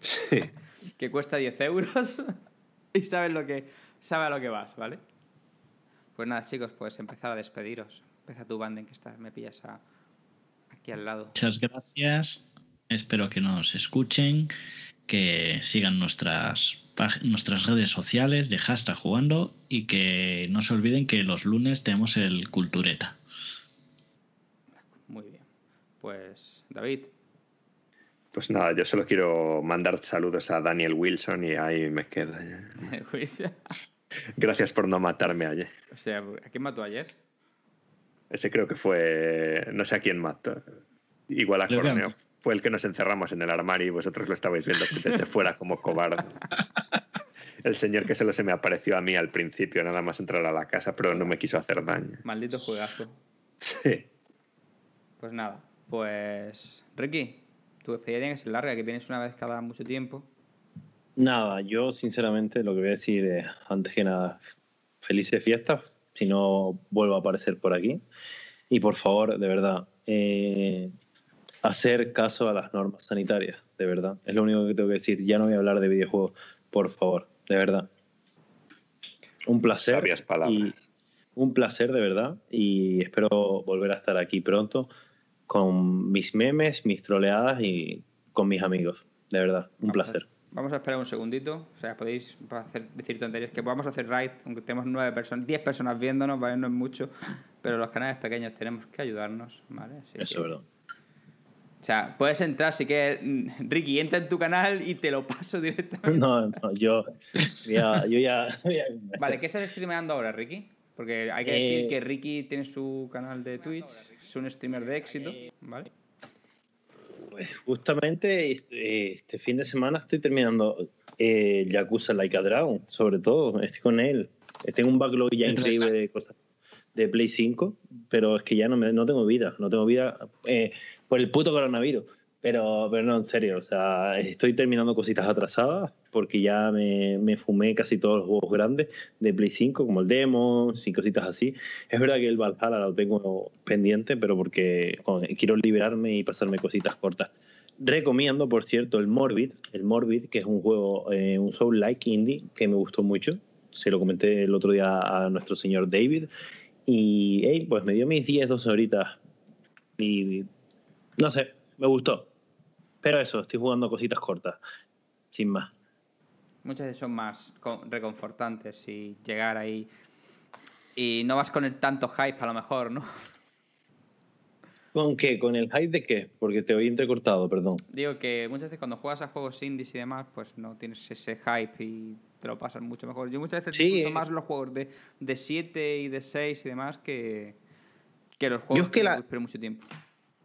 Sí. que cuesta 10 euros y sabes lo que sabe a lo que vas, ¿vale? Pues nada, chicos, pues empezar a despediros. Empieza tu banden que estás, me pillas a- aquí al lado. Muchas gracias. Espero que nos escuchen, que sigan nuestras, nuestras redes sociales de hashtag jugando y que no se olviden que los lunes tenemos el Cultureta. Muy bien. Pues, David, Pues nada, yo solo quiero mandar saludos a Daniel Wilson y ahí me quedo. Gracias por no matarme ayer. o sea, ¿a quién mató ayer? Ese creo que fue. No sé a quién mató. Igual a Creo que a Corneo. Fue el que nos encerramos en el armario y vosotros lo estabais viendo desde fuera como cobarde. El señor que solo se me apareció a mí al principio, nada más entrar a la casa, pero no me quiso hacer daño. Maldito juegazo. Sí. Pues nada, pues. Ricky, tu despedida tiene que ser larga, que vienes una vez cada mucho tiempo. Nada, yo sinceramente lo que voy a decir es, antes que nada, felices fiestas, si no vuelvo a aparecer por aquí. Y por favor, de verdad, eh, hacer caso a las normas sanitarias, de verdad. Es lo único que tengo que decir. Ya no voy a hablar de videojuegos, por favor, de verdad. Un placer. Sabias palabras. y un placer, de verdad. Y espero volver a estar aquí pronto con mis memes, mis troleadas y con mis amigos. De verdad, un placer. Vamos a esperar un segundito. O sea, podéis hacer, decir tonterías. Que vamos a hacer raid, aunque tenemos nueve personas, diez personas viéndonos, ¿vale? No es mucho. Pero los canales pequeños tenemos que ayudarnos, ¿vale? Así Eso que- es verdad. O sea, puedes entrar si quieres. mm, Ricky, entra en tu canal y te lo paso directamente. No, no, yo ya, yo ya, ya- Vale, ¿qué estás streameando ahora, Ricky? Porque hay que Eh, decir que Ricky tiene su canal de Twitch, es un streamer de éxito, ¿vale? Pues justamente este, este fin de semana estoy terminando eh, Yakuza Like a Dragon, sobre todo, estoy con él. Tengo un backlog ya ¿Qué tal increíble de cosas de Play 5, pero es que ya no, me, no tengo vida, no tengo vida eh, por el puto coronavirus. Pero, pero no, en serio, o sea, estoy terminando cositas atrasadas porque ya me, me fumé casi todos los juegos grandes de Play 5, como el demo y cositas así. Es verdad que el Valhalla lo tengo pendiente, pero porque bueno, quiero liberarme y pasarme cositas cortas. Recomiendo, por cierto, el Morbid, el Morbid, que es un juego, eh, un Soul-like indie que me gustó mucho. Se lo comenté el otro día a nuestro señor David. Y hey, pues me dio mis 10, 12 horitas. Y no sé, me gustó. Pero eso, estoy jugando cositas cortas, sin más. Muchas veces son más con- reconfortantes y llegar ahí y no vas con el tanto hype a lo mejor, ¿no? ¿Con qué? ¿Con el hype de qué? Porque te oí entrecortado, perdón. Digo que muchas veces cuando juegas a juegos indies y demás, pues no tienes ese hype y te lo pasas mucho mejor. Yo muchas veces Sí, disfruto eh. más los juegos de, de 7 y de 6 y demás que, que los Yo juegos es que la- espero mucho tiempo.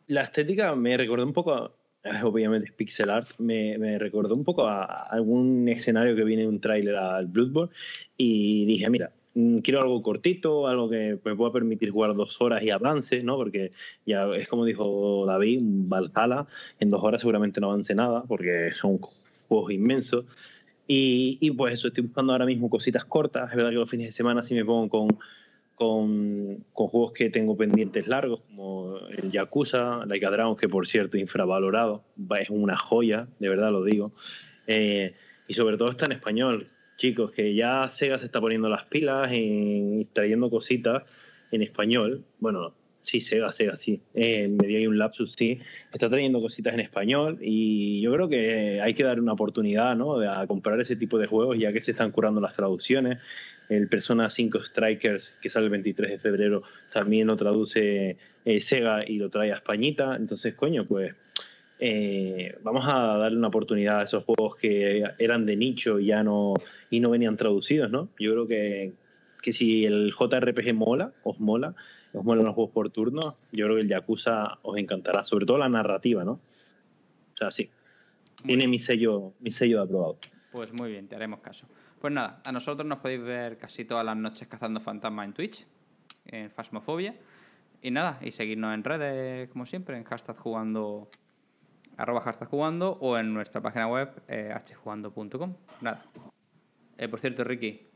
La estética me recordó un poco, a- obviamente es pixel art, me, me recordó un poco a algún escenario que viene en un tráiler al Bloodborne y dije, mira, mm, quiero algo cortito, algo que me pueda permitir jugar dos horas y avance, ¿no? Porque ya es como dijo David, Valhalla, en dos horas seguramente no avance nada porque son juegos inmensos. Y, y pues eso, estoy buscando ahora mismo cositas cortas. Es verdad que los fines de semana sí me pongo con, con, con juegos que tengo pendientes largos, como el Yakuza, Like Dragon, que por cierto, infravalorado, va- es una joya, de verdad lo digo. Eh, y sobre todo está en español, chicos, que ya Sega se está poniendo las pilas y trayendo cositas en español. Bueno, sí, Sega, Sega, sí. Eh, me dio ahí un lapsus, sí. Está trayendo cositas en español y yo creo que hay que dar una oportunidad, ¿no? A comprar ese tipo de juegos, ya que se están curando las traducciones. El Persona 5 Strikers, que sale el 23 de febrero, también lo traduce eh, Sega y lo trae a Españita. Entonces, coño, pues eh, vamos a darle una oportunidad a esos juegos que eran de nicho y ya no, y no venían traducidos, ¿no? Yo creo que, que si el JRPG mola, os mola, os molan los juegos por turno, yo creo que el Yakuza os encantará, sobre todo la narrativa, ¿no? O sea, sí. Tiene mi sello, mi sello de aprobado. Pues muy bien, te haremos caso. Pues nada, a nosotros nos podéis ver casi todas las noches cazando fantasmas en Twitch, en Fasmofobia. Y nada, y seguirnos en redes, como siempre, en hashtag jugando, arroba hashtag jugando, o en nuestra página web, eh, hjugando.com. Nada. Eh, por cierto, Ricky,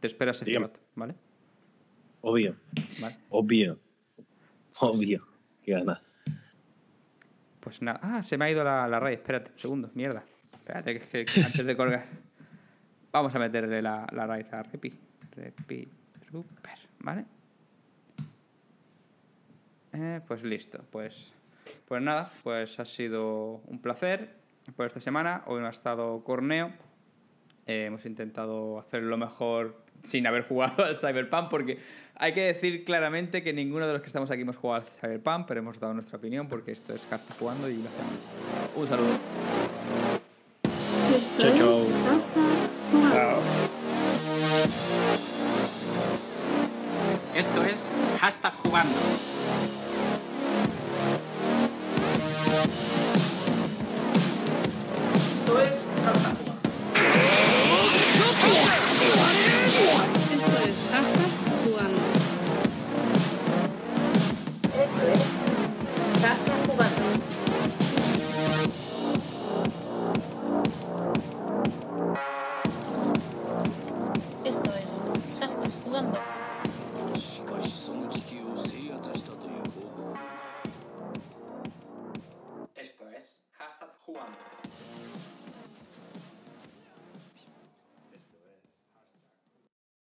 te Dígame. slot, ¿vale? Obvio, Vale. obvio, obvio. Qué ganas. Pues nada. Ah, se me ha ido la, la raíz. Espérate, un segundo. Mierda. Espérate, que, que antes de colgar. Vamos a meterle la, la raíz a Repi. Repi Trooper, ¿vale? Eh, pues listo. Pues, pues nada, pues ha sido un placer por esta semana. Hoy no ha estado Corneo. Eh, hemos intentado hacer lo mejor sin haber jugado al Cyberpunk, porque hay que decir claramente que ninguno de los que estamos aquí hemos jugado al Cyberpunk, pero hemos dado nuestra opinión porque esto es Hashtag jugando y lo hacemos. Un saludo. Hashtag Jugando.